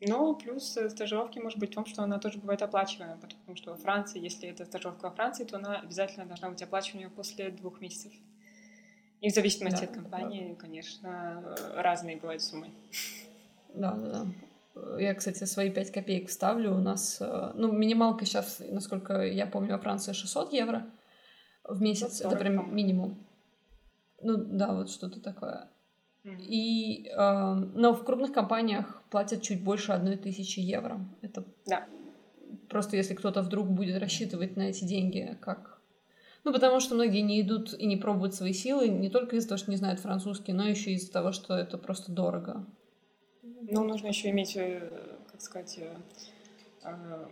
Но плюс э, стажировки может быть в том, что она тоже бывает оплачиваемая, потому что во Франции, если это стажировка во Франции, то она обязательно должна быть оплачиваемая после двух месяцев. И в зависимости да, от компании, да. конечно, разные бывают суммы. Да, да, да. Я, кстати, свои 5 копеек вставлю. У нас, э, ну, минималка сейчас, насколько я помню, во Франции 600 евро в месяц. Это прям минимум. Ну, да, вот что-то такое. И, э, но в крупных компаниях платят чуть больше одной тысячи евро. Это да. просто если кто-то вдруг будет рассчитывать на эти деньги, как... Ну, потому что многие не идут и не пробуют свои силы не только из-за того, что не знают французский, но еще из-за того, что это просто дорого. Ну, нужно еще иметь, э, как сказать, э, э,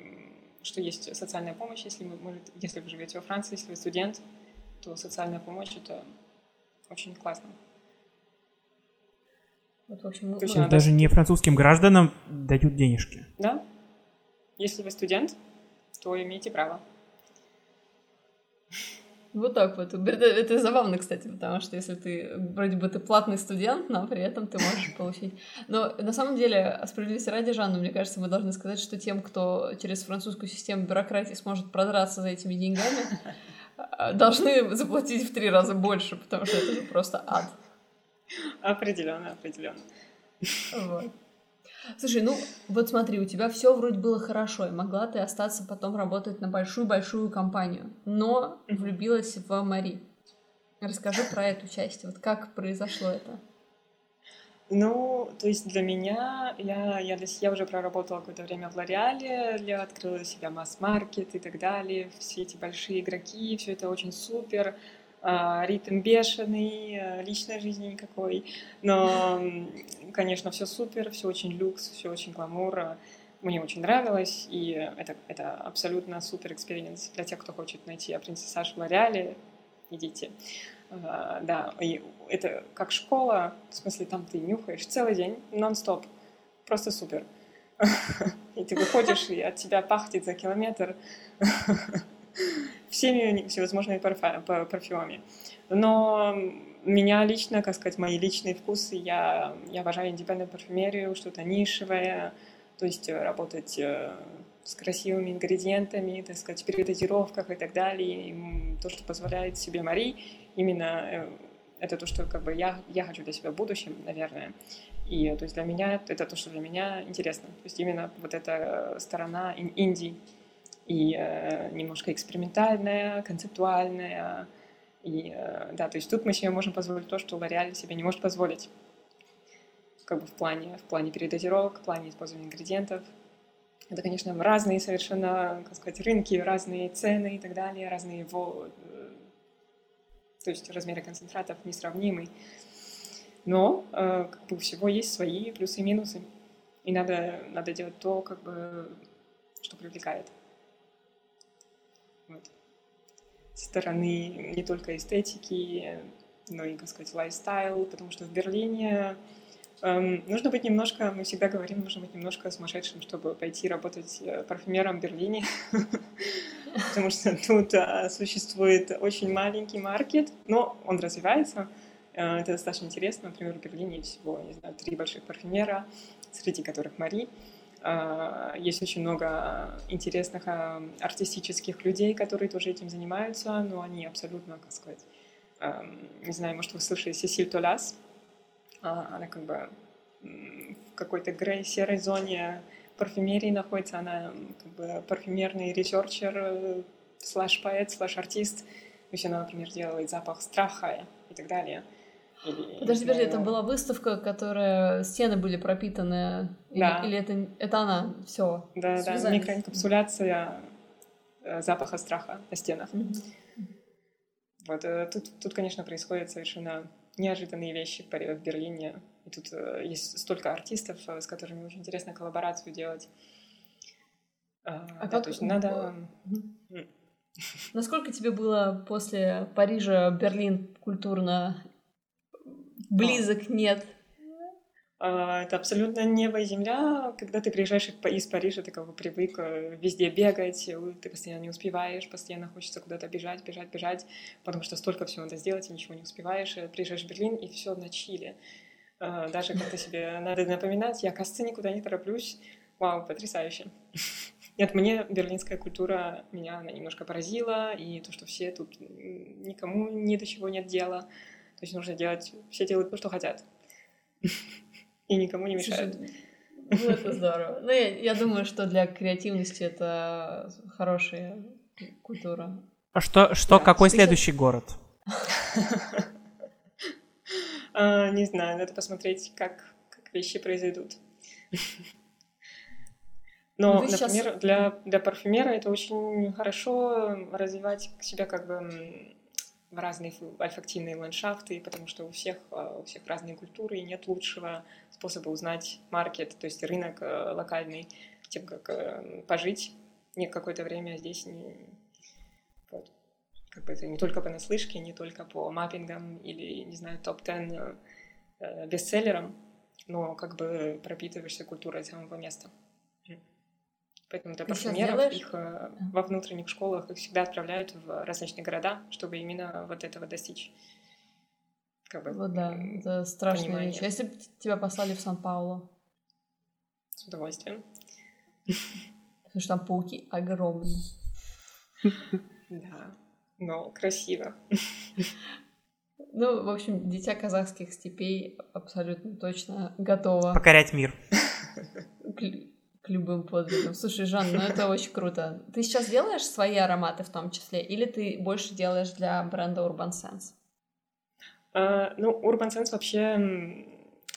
что есть социальная помощь, если, вы, может, если вы живете во Франции, если вы студент, то социальная помощь это очень классно. Вот, в общем, мы, мы... Даже не французским гражданам дают денежки. Да. Если вы студент, то имеете право. Вот так вот. Это, это забавно, кстати, потому что если ты вроде бы ты платный студент, но при этом ты можешь получить. Но на самом деле, справедливости ради, Жанна, мне кажется, мы должны сказать, что тем, кто через французскую систему бюрократии сможет продраться за этими деньгами, должны заплатить в три раза больше, потому что это же просто ад. Определенно, определенно. Вот. Слушай, ну вот смотри, у тебя все вроде было хорошо, и могла ты остаться потом работать на большую-большую компанию, но влюбилась в Мари. Расскажи про эту часть, вот как произошло это? Ну, то есть для меня, я, я, я уже проработала какое-то время в Лореале, я открыла для себя масс-маркет и так далее, все эти большие игроки, все это очень супер, ритм бешеный, а, личной жизни никакой. Но, конечно, все супер, все очень люкс, все очень гламур. Мне очень нравилось, и это, это абсолютно супер experience для тех, кто хочет найти apprentissage в Лореале. Идите. Uh, да, и это как школа, в смысле, там ты нюхаешь целый день, нон-стоп, просто супер. И ты выходишь, и от тебя пахнет за километр всеми всевозможными парфюмами. Но меня лично, как сказать, мои личные вкусы, я, я обожаю индепендент парфюмерию, что-то нишевое, то есть э, работать э, с красивыми ингредиентами, так сказать, при дозировках и так далее. И то, что позволяет себе Мари, именно э, это то, что как бы я, я хочу для себя в будущем, наверное. И то есть для меня это то, что для меня интересно. То есть именно вот эта сторона инди и э, немножко экспериментальная, концептуальная. И э, да, то есть тут мы себе можем позволить то, что L'Oreal себе не может позволить. Как бы в плане, в плане передозировок, в плане использования ингредиентов. Это, конечно, разные совершенно, как сказать, рынки, разные цены и так далее, разные его, э, то есть размеры концентратов несравнимы. Но э, как бы у всего есть свои плюсы и минусы. И надо, надо делать то, как бы, что привлекает вот, стороны не только эстетики, но и, как сказать, лайфстайл, потому что в Берлине эм, нужно быть немножко, мы всегда говорим, нужно быть немножко сумасшедшим, чтобы пойти работать э, парфюмером в Берлине, потому что тут э, существует очень маленький маркет, но он развивается, э, это достаточно интересно, например, в Берлине всего, не знаю, три больших парфюмера, среди которых Мари, есть очень много интересных а, артистических людей, которые тоже этим занимаются, но они абсолютно, как сказать, не знаю, может, вы слышали Сесиль Толяс, а, она как бы в какой-то грей, серой зоне парфюмерии находится, она как бы парфюмерный researcher, э, слэш-поэт, слэш-артист, то есть она, например, делает запах страха и так далее. Подожди, подожди, это была выставка, которая стены были пропитаны. Да. Или, или это, это она? Все. Да, да, микроинкапсуляция э, запаха страха на стенах. Mm-hmm. Вот э, тут, тут, конечно, происходят совершенно неожиданные вещи в Берлине. И тут э, есть столько артистов, с которыми очень интересно коллаборацию делать. А, а да, как... то есть надо... Насколько тебе было после Парижа Берлин культурно близок нет. А, это абсолютно небо и земля. Когда ты приезжаешь из Парижа, ты как бы привык э, везде бегать, ты постоянно не успеваешь, постоянно хочется куда-то бежать, бежать, бежать, потому что столько всего надо сделать, и ничего не успеваешь. Э, приезжаешь в Берлин, и все на чили. А, даже когда себе надо напоминать, я, кажется, никуда не тороплюсь. Вау, потрясающе. Нет, мне берлинская культура, меня она немножко поразила, и то, что все тут никому ни до чего нет дела. То есть нужно делать, все делают то, что хотят. И никому не мешают. Ну, это здорово. Ну, я, я думаю, что для креативности это хорошая культура. А что, что да. какой следующий город? а, не знаю, надо посмотреть, как, как вещи произойдут. Но, ну, например, сейчас... для, для парфюмера это очень хорошо развивать себя как бы в разные альфактивные ландшафты, потому что у всех, а, у всех разные культуры, и нет лучшего способа узнать маркет, то есть рынок э, локальный, тем как э, пожить не какое-то время здесь, не, вот, как бы это не только понаслышке, не только по маппингам или, не знаю, топ-10 э, бестселлерам, но как бы пропитываешься культурой самого места. Поэтому для парфюмеров их э, во внутренних школах их всегда отправляют в различные города, чтобы именно вот этого достичь. Как бы, вот да, это страшная понимание. вещь. А если бы тебя послали в Сан-Пауло? С удовольствием. Потому что там пауки огромные. Да, но красиво. Ну, в общем, дитя казахских степей абсолютно точно готово. Покорять мир любым подвигам. Слушай, Жан, ну это очень круто. Ты сейчас делаешь свои ароматы в том числе, или ты больше делаешь для бренда Urban Sense? Uh, ну, Urban Sense вообще,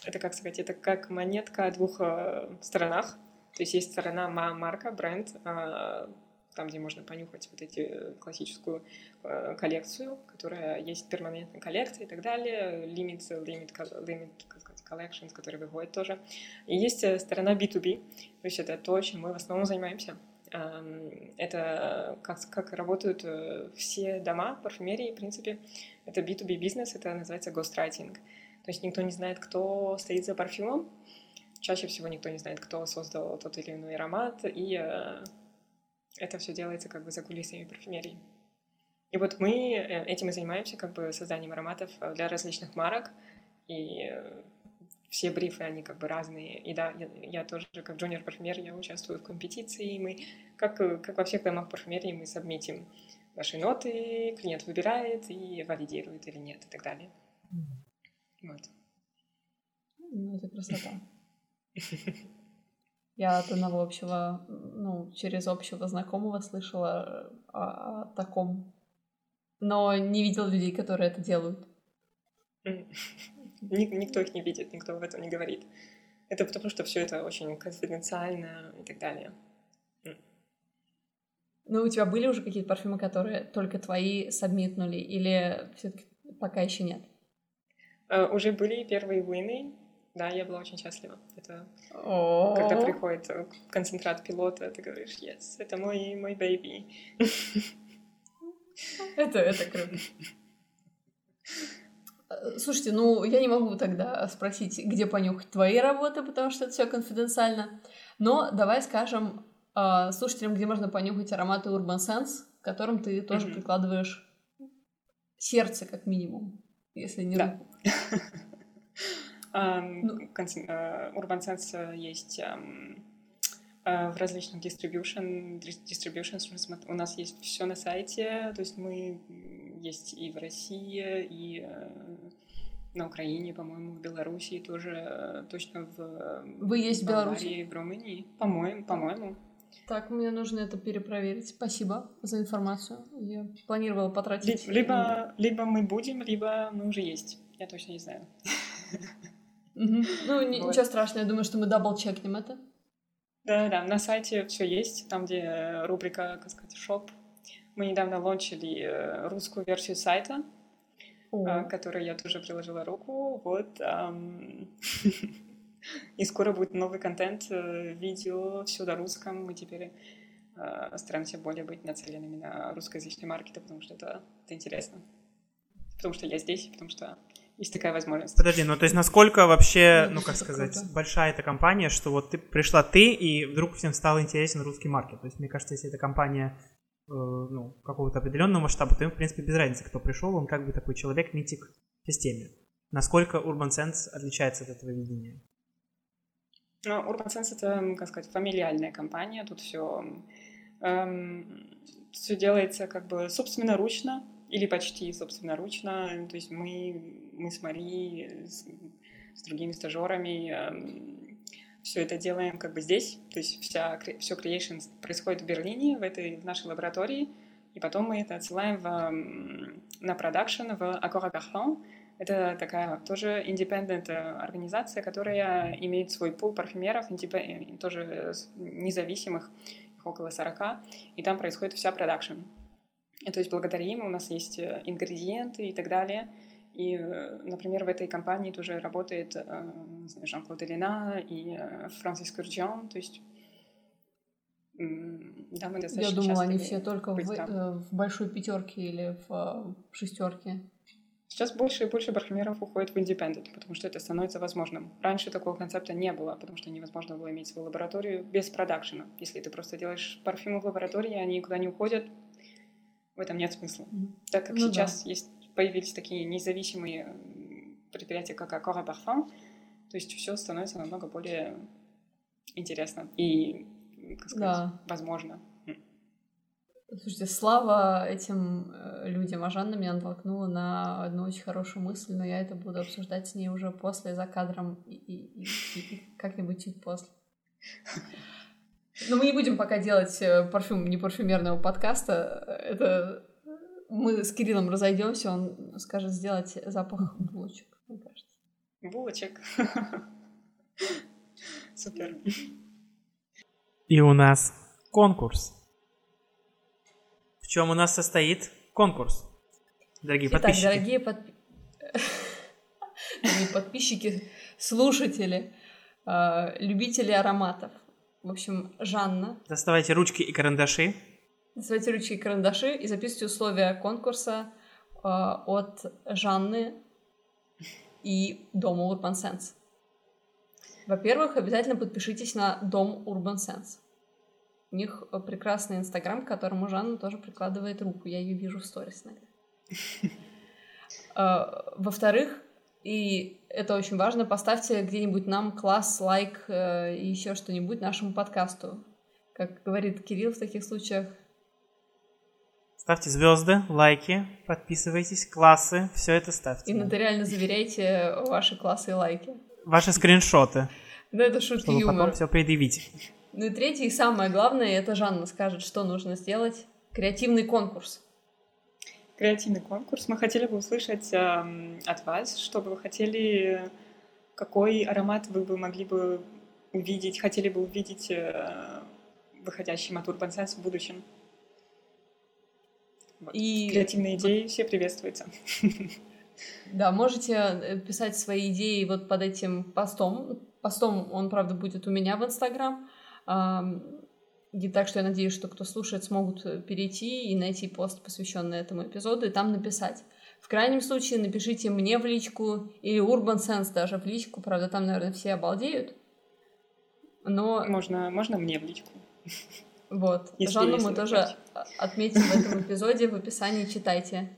это как сказать, это как монетка о двух uh, сторонах. То есть есть сторона марка, бренд, uh, там, где можно понюхать вот эти э, классическую э, коллекцию, которая есть перманентная коллекция и так далее, limit, limit, limit collections, которые выходят тоже. И есть э, сторона B2B, то есть это то, чем мы в основном занимаемся. Это как, как работают э, все дома парфюмерии, в принципе. Это B2B бизнес, это называется ghostwriting. То есть никто не знает, кто стоит за парфюмом. Чаще всего никто не знает, кто создал тот или иной аромат, и э, это все делается как бы за кулисами парфюмерии. И вот мы этим и занимаемся, как бы созданием ароматов для различных марок. И все брифы, они как бы разные. И да, я, я тоже как джуниор-парфюмер, я участвую в компетиции, и мы, как, как во всех домах парфюмерии, мы сабмитим ваши ноты, клиент выбирает и валидирует или нет и так далее. Вот. Ну, это красота. Я от одного общего, ну, через общего знакомого слышала о, о таком, но не видела людей, которые это делают. Никто их не видит, никто об этом не говорит. Это потому, что все это очень конфиденциально и так далее. Ну, у тебя были уже какие-то парфюмы, которые только твои сабмитнули, или все-таки пока еще нет? Uh, уже были первые вины, да, я была очень счастлива. Это О-о-о. когда приходит концентрат пилота, ты говоришь, yes, это мой, мой baby. Это, это круто. Слушайте, ну я не могу тогда спросить, где понюхать твои работы, потому что это все конфиденциально. Но давай скажем э, слушателям, где можно понюхать ароматы Urban Sense, к которым ты тоже mm-hmm. прикладываешь сердце, как минимум, если не да. Ну. Э, Urban Sense есть э, в различных distribution, distributions. У нас есть все на сайте, то есть мы есть и в России, и э, на Украине, по-моему, в Белоруссии тоже э, точно в э, Вы есть в Беларуси? в Румынии, по-моему, по-моему. Так, мне нужно это перепроверить. Спасибо за информацию. Я планировала потратить... Либо, либо мы будем, либо мы уже есть. Я точно не знаю. Ну, ничего страшного. Я думаю, что мы дабл-чекнем это. Да-да, на сайте все есть, там, где рубрика, как сказать, шоп, мы недавно лончили э, русскую версию сайта, О. которой я тоже приложила руку. Вот. И скоро будет новый контент, э, видео, все на русском. Мы теперь э, стараемся более быть нацеленными на русскоязычные маркеты, потому что это, это интересно. Потому что я здесь, потому что есть такая возможность. Подожди, ну то есть насколько вообще, ну как сказать, большая эта компания, что вот ты пришла ты, и вдруг всем стал интересен русский маркет. То есть мне кажется, если эта компания ну, какого-то определенного масштаба, то им, в принципе, без разницы, кто пришел, он как бы такой человек, митик в системе. Насколько Urban Sense отличается от этого видения? Ну, Urban Sense это, как сказать, фамилиальная компания, тут все, эм, все делается как бы собственноручно, или почти собственноручно, то есть мы, мы с Марией, с, с другими стажерами эм, все это делаем как бы здесь, то есть вся, все creation происходит в Берлине, в этой в нашей лаборатории, и потом мы это отсылаем в, на продакшн в Agora Parfum. Это такая тоже independent организация, которая имеет свой пул парфюмеров, тоже независимых, их около 40, и там происходит вся продакшн. То есть благодаря им у нас есть э, ингредиенты и так далее. И, э, например, в этой компании тоже работает э, Жан-Клод Эллена и Франсис Курджиан, то есть да, мы достаточно Я думала, они все только в, в большой пятерке или в шестерке. Сейчас больше и больше парфюмеров уходит в independent, потому что это становится возможным. Раньше такого концепта не было, потому что невозможно было иметь свою лабораторию без продакшена. Если ты просто делаешь парфюмы в лаборатории, они никуда не уходят, в этом нет смысла. Mm-hmm. Так как ну, сейчас да. есть, появились такие независимые предприятия, как Accor Parfum, то есть все становится намного более интересно и, как сказать, да. возможно. Слушайте, слава этим э, людям, а Жанна меня натолкнула на одну очень хорошую мысль, но я это буду обсуждать с ней уже после, за кадром и, и, и, и как-нибудь чуть после. Но мы не будем пока делать э, парфюм не парфюмерного подкаста. Это мы с Кириллом разойдемся, он скажет сделать запах булочек, мне кажется. Булочек. Супер. И у нас конкурс. В чем у нас состоит конкурс? Дорогие Итак, подписчики. дорогие, под... дорогие подписчики, слушатели, э, любители ароматов. В общем, Жанна. Доставайте ручки и карандаши. Доставайте ручки и карандаши и записывайте условия конкурса э, от Жанны и Дома Urban Sense. Во-первых, обязательно подпишитесь на Дом Urban Sense. У них прекрасный инстаграм, к которому Жанна тоже прикладывает руку. Я ее вижу в сторис иногда. Э, во-вторых, и это очень важно. Поставьте где-нибудь нам класс, лайк э, и еще что-нибудь нашему подкасту. Как говорит Кирилл в таких случаях. Ставьте звезды, лайки, подписывайтесь, классы, все это ставьте. И нотариально заверяйте ваши классы и лайки. Ваши скриншоты. Да, это шутки чтобы юмора. потом все предъявить. Ну и третье, и самое главное, это Жанна скажет, что нужно сделать. Креативный конкурс креативный конкурс. Мы хотели бы услышать э, от вас, что бы вы хотели, какой аромат вы бы могли бы увидеть, хотели бы увидеть э, выходящим от Urban Sense в будущем. И креативные идеи все приветствуются. Да, можете э, писать свои идеи вот под этим постом. Постом он, правда, будет у меня в Инстаграм. И так что я надеюсь, что кто слушает, смогут э, перейти и найти пост, посвященный этому эпизоду, и там написать. В крайнем случае напишите мне в личку или Urban Sense даже в личку. Правда, там, наверное, все обалдеют. Но... Можно, можно мне в личку. Вот. Если, Жанну мы тоже хотите. отметим в этом эпизоде, в описании читайте.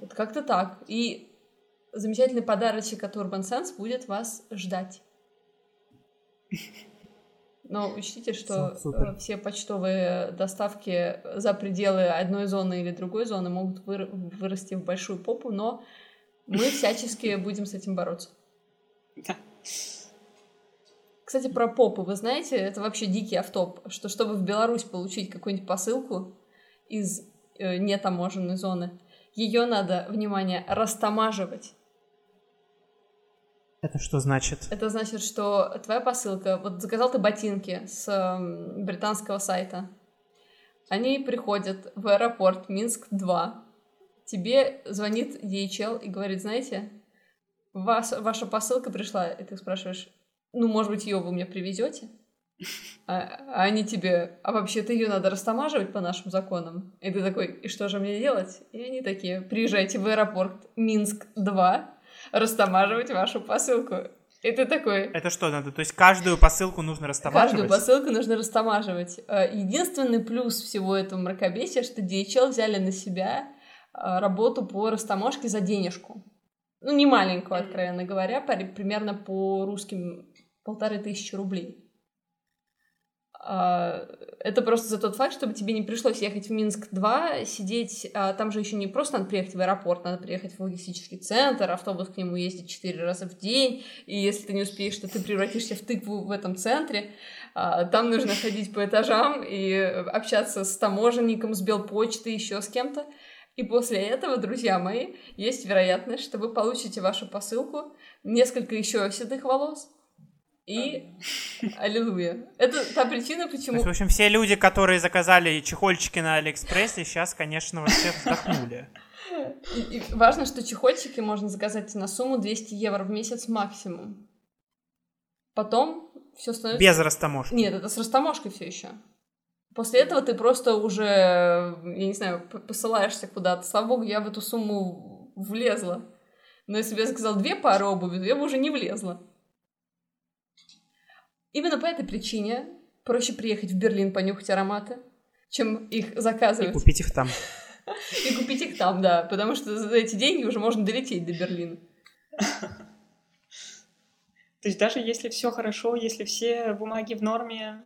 Вот как-то так. И замечательный подарочек от Urban Sense будет вас ждать. Но учтите, что Супер. Э, все почтовые доставки за пределы одной зоны или другой зоны могут выр- вырасти в большую попу, но мы всячески будем с этим бороться. Да. Кстати, про попу, вы знаете, это вообще дикий автоп, что чтобы в Беларусь получить какую-нибудь посылку из э, нетаможенной зоны, ее надо, внимание, растамаживать. Это что значит? Это значит, что твоя посылка, вот заказал ты ботинки с британского сайта, они приходят в аэропорт Минск-2, тебе звонит DHL и говорит, знаете, вас, ваша посылка пришла, и ты спрашиваешь, ну, может быть, ее вы мне привезете? А, а они тебе, а вообще-то ее надо растамаживать по нашим законам. И ты такой, и что же мне делать? И они такие, приезжайте в аэропорт Минск-2, растамаживать вашу посылку. И ты такой... Это что надо? То есть каждую посылку нужно растамаживать? Каждую посылку нужно растамаживать. Э, единственный плюс всего этого мракобесия, что DHL взяли на себя э, работу по растаможке за денежку. Ну, не маленькую, откровенно говоря, примерно по русским полторы тысячи рублей. А, это просто за тот факт, чтобы тебе не пришлось ехать в Минск-2, сидеть, а, там же еще не просто надо приехать в аэропорт, надо приехать в логистический центр, автобус к нему ездит четыре раза в день, и если ты не успеешь, то ты превратишься в тыкву в этом центре. А, там нужно ходить по этажам и общаться с таможенником, с Белпочтой, еще с кем-то. И после этого, друзья мои, есть вероятность, что вы получите вашу посылку, несколько еще седых волос, и аллилуйя. Это та причина, почему... есть, в общем, все люди, которые заказали чехольчики на Алиэкспрессе, сейчас, конечно, вообще вздохнули. И, и важно, что чехольчики можно заказать на сумму 200 евро в месяц максимум. Потом все становится... Без растаможки. Нет, это с растаможкой все еще. После этого ты просто уже, я не знаю, посылаешься куда-то. Слава богу, я в эту сумму влезла. Но если бы я заказал две пары обуви, то я бы уже не влезла. Именно по этой причине проще приехать в Берлин понюхать ароматы, чем их заказывать. И купить их там. И купить их там, да, потому что за эти деньги уже можно долететь до Берлина. То есть даже если все хорошо, если все бумаги в норме,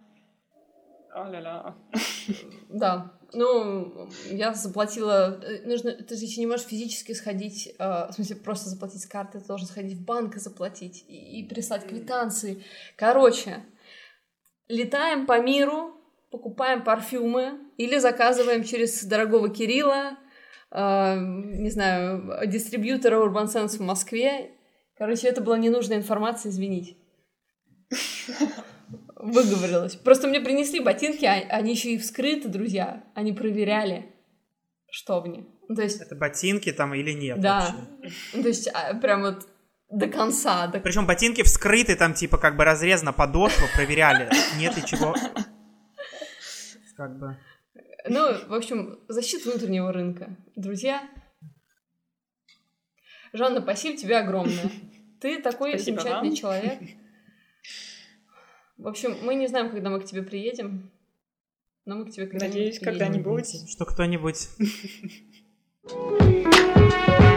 а-ля-ля. Да. Ну, я заплатила... Э, нужно... Ты же не можешь физически сходить, э, в смысле, просто заплатить с карты, ты должен сходить в банк и заплатить, и, и прислать квитанции. Короче, летаем по миру, покупаем парфюмы или заказываем через дорогого Кирилла, э, не знаю, дистрибьютора Urban Sense в Москве. Короче, это была ненужная информация, извините выговорилась. Просто мне принесли ботинки, а они еще и вскрыты, друзья. Они проверяли, что в них. Ну, то есть... Это ботинки там или нет Да. Ну, то есть а, прям вот до конца. До... Причем ботинки вскрыты, там типа как бы разрезана подошва, проверяли, нет ли чего. Как бы... Ну, в общем, защита внутреннего рынка. Друзья, Жанна, спасибо тебе огромное. Ты такой спасибо замечательный вам. человек. В общем, мы не знаем, когда мы к тебе приедем, но мы к тебе когда-нибудь Надеюсь, когда-нибудь. Что кто-нибудь.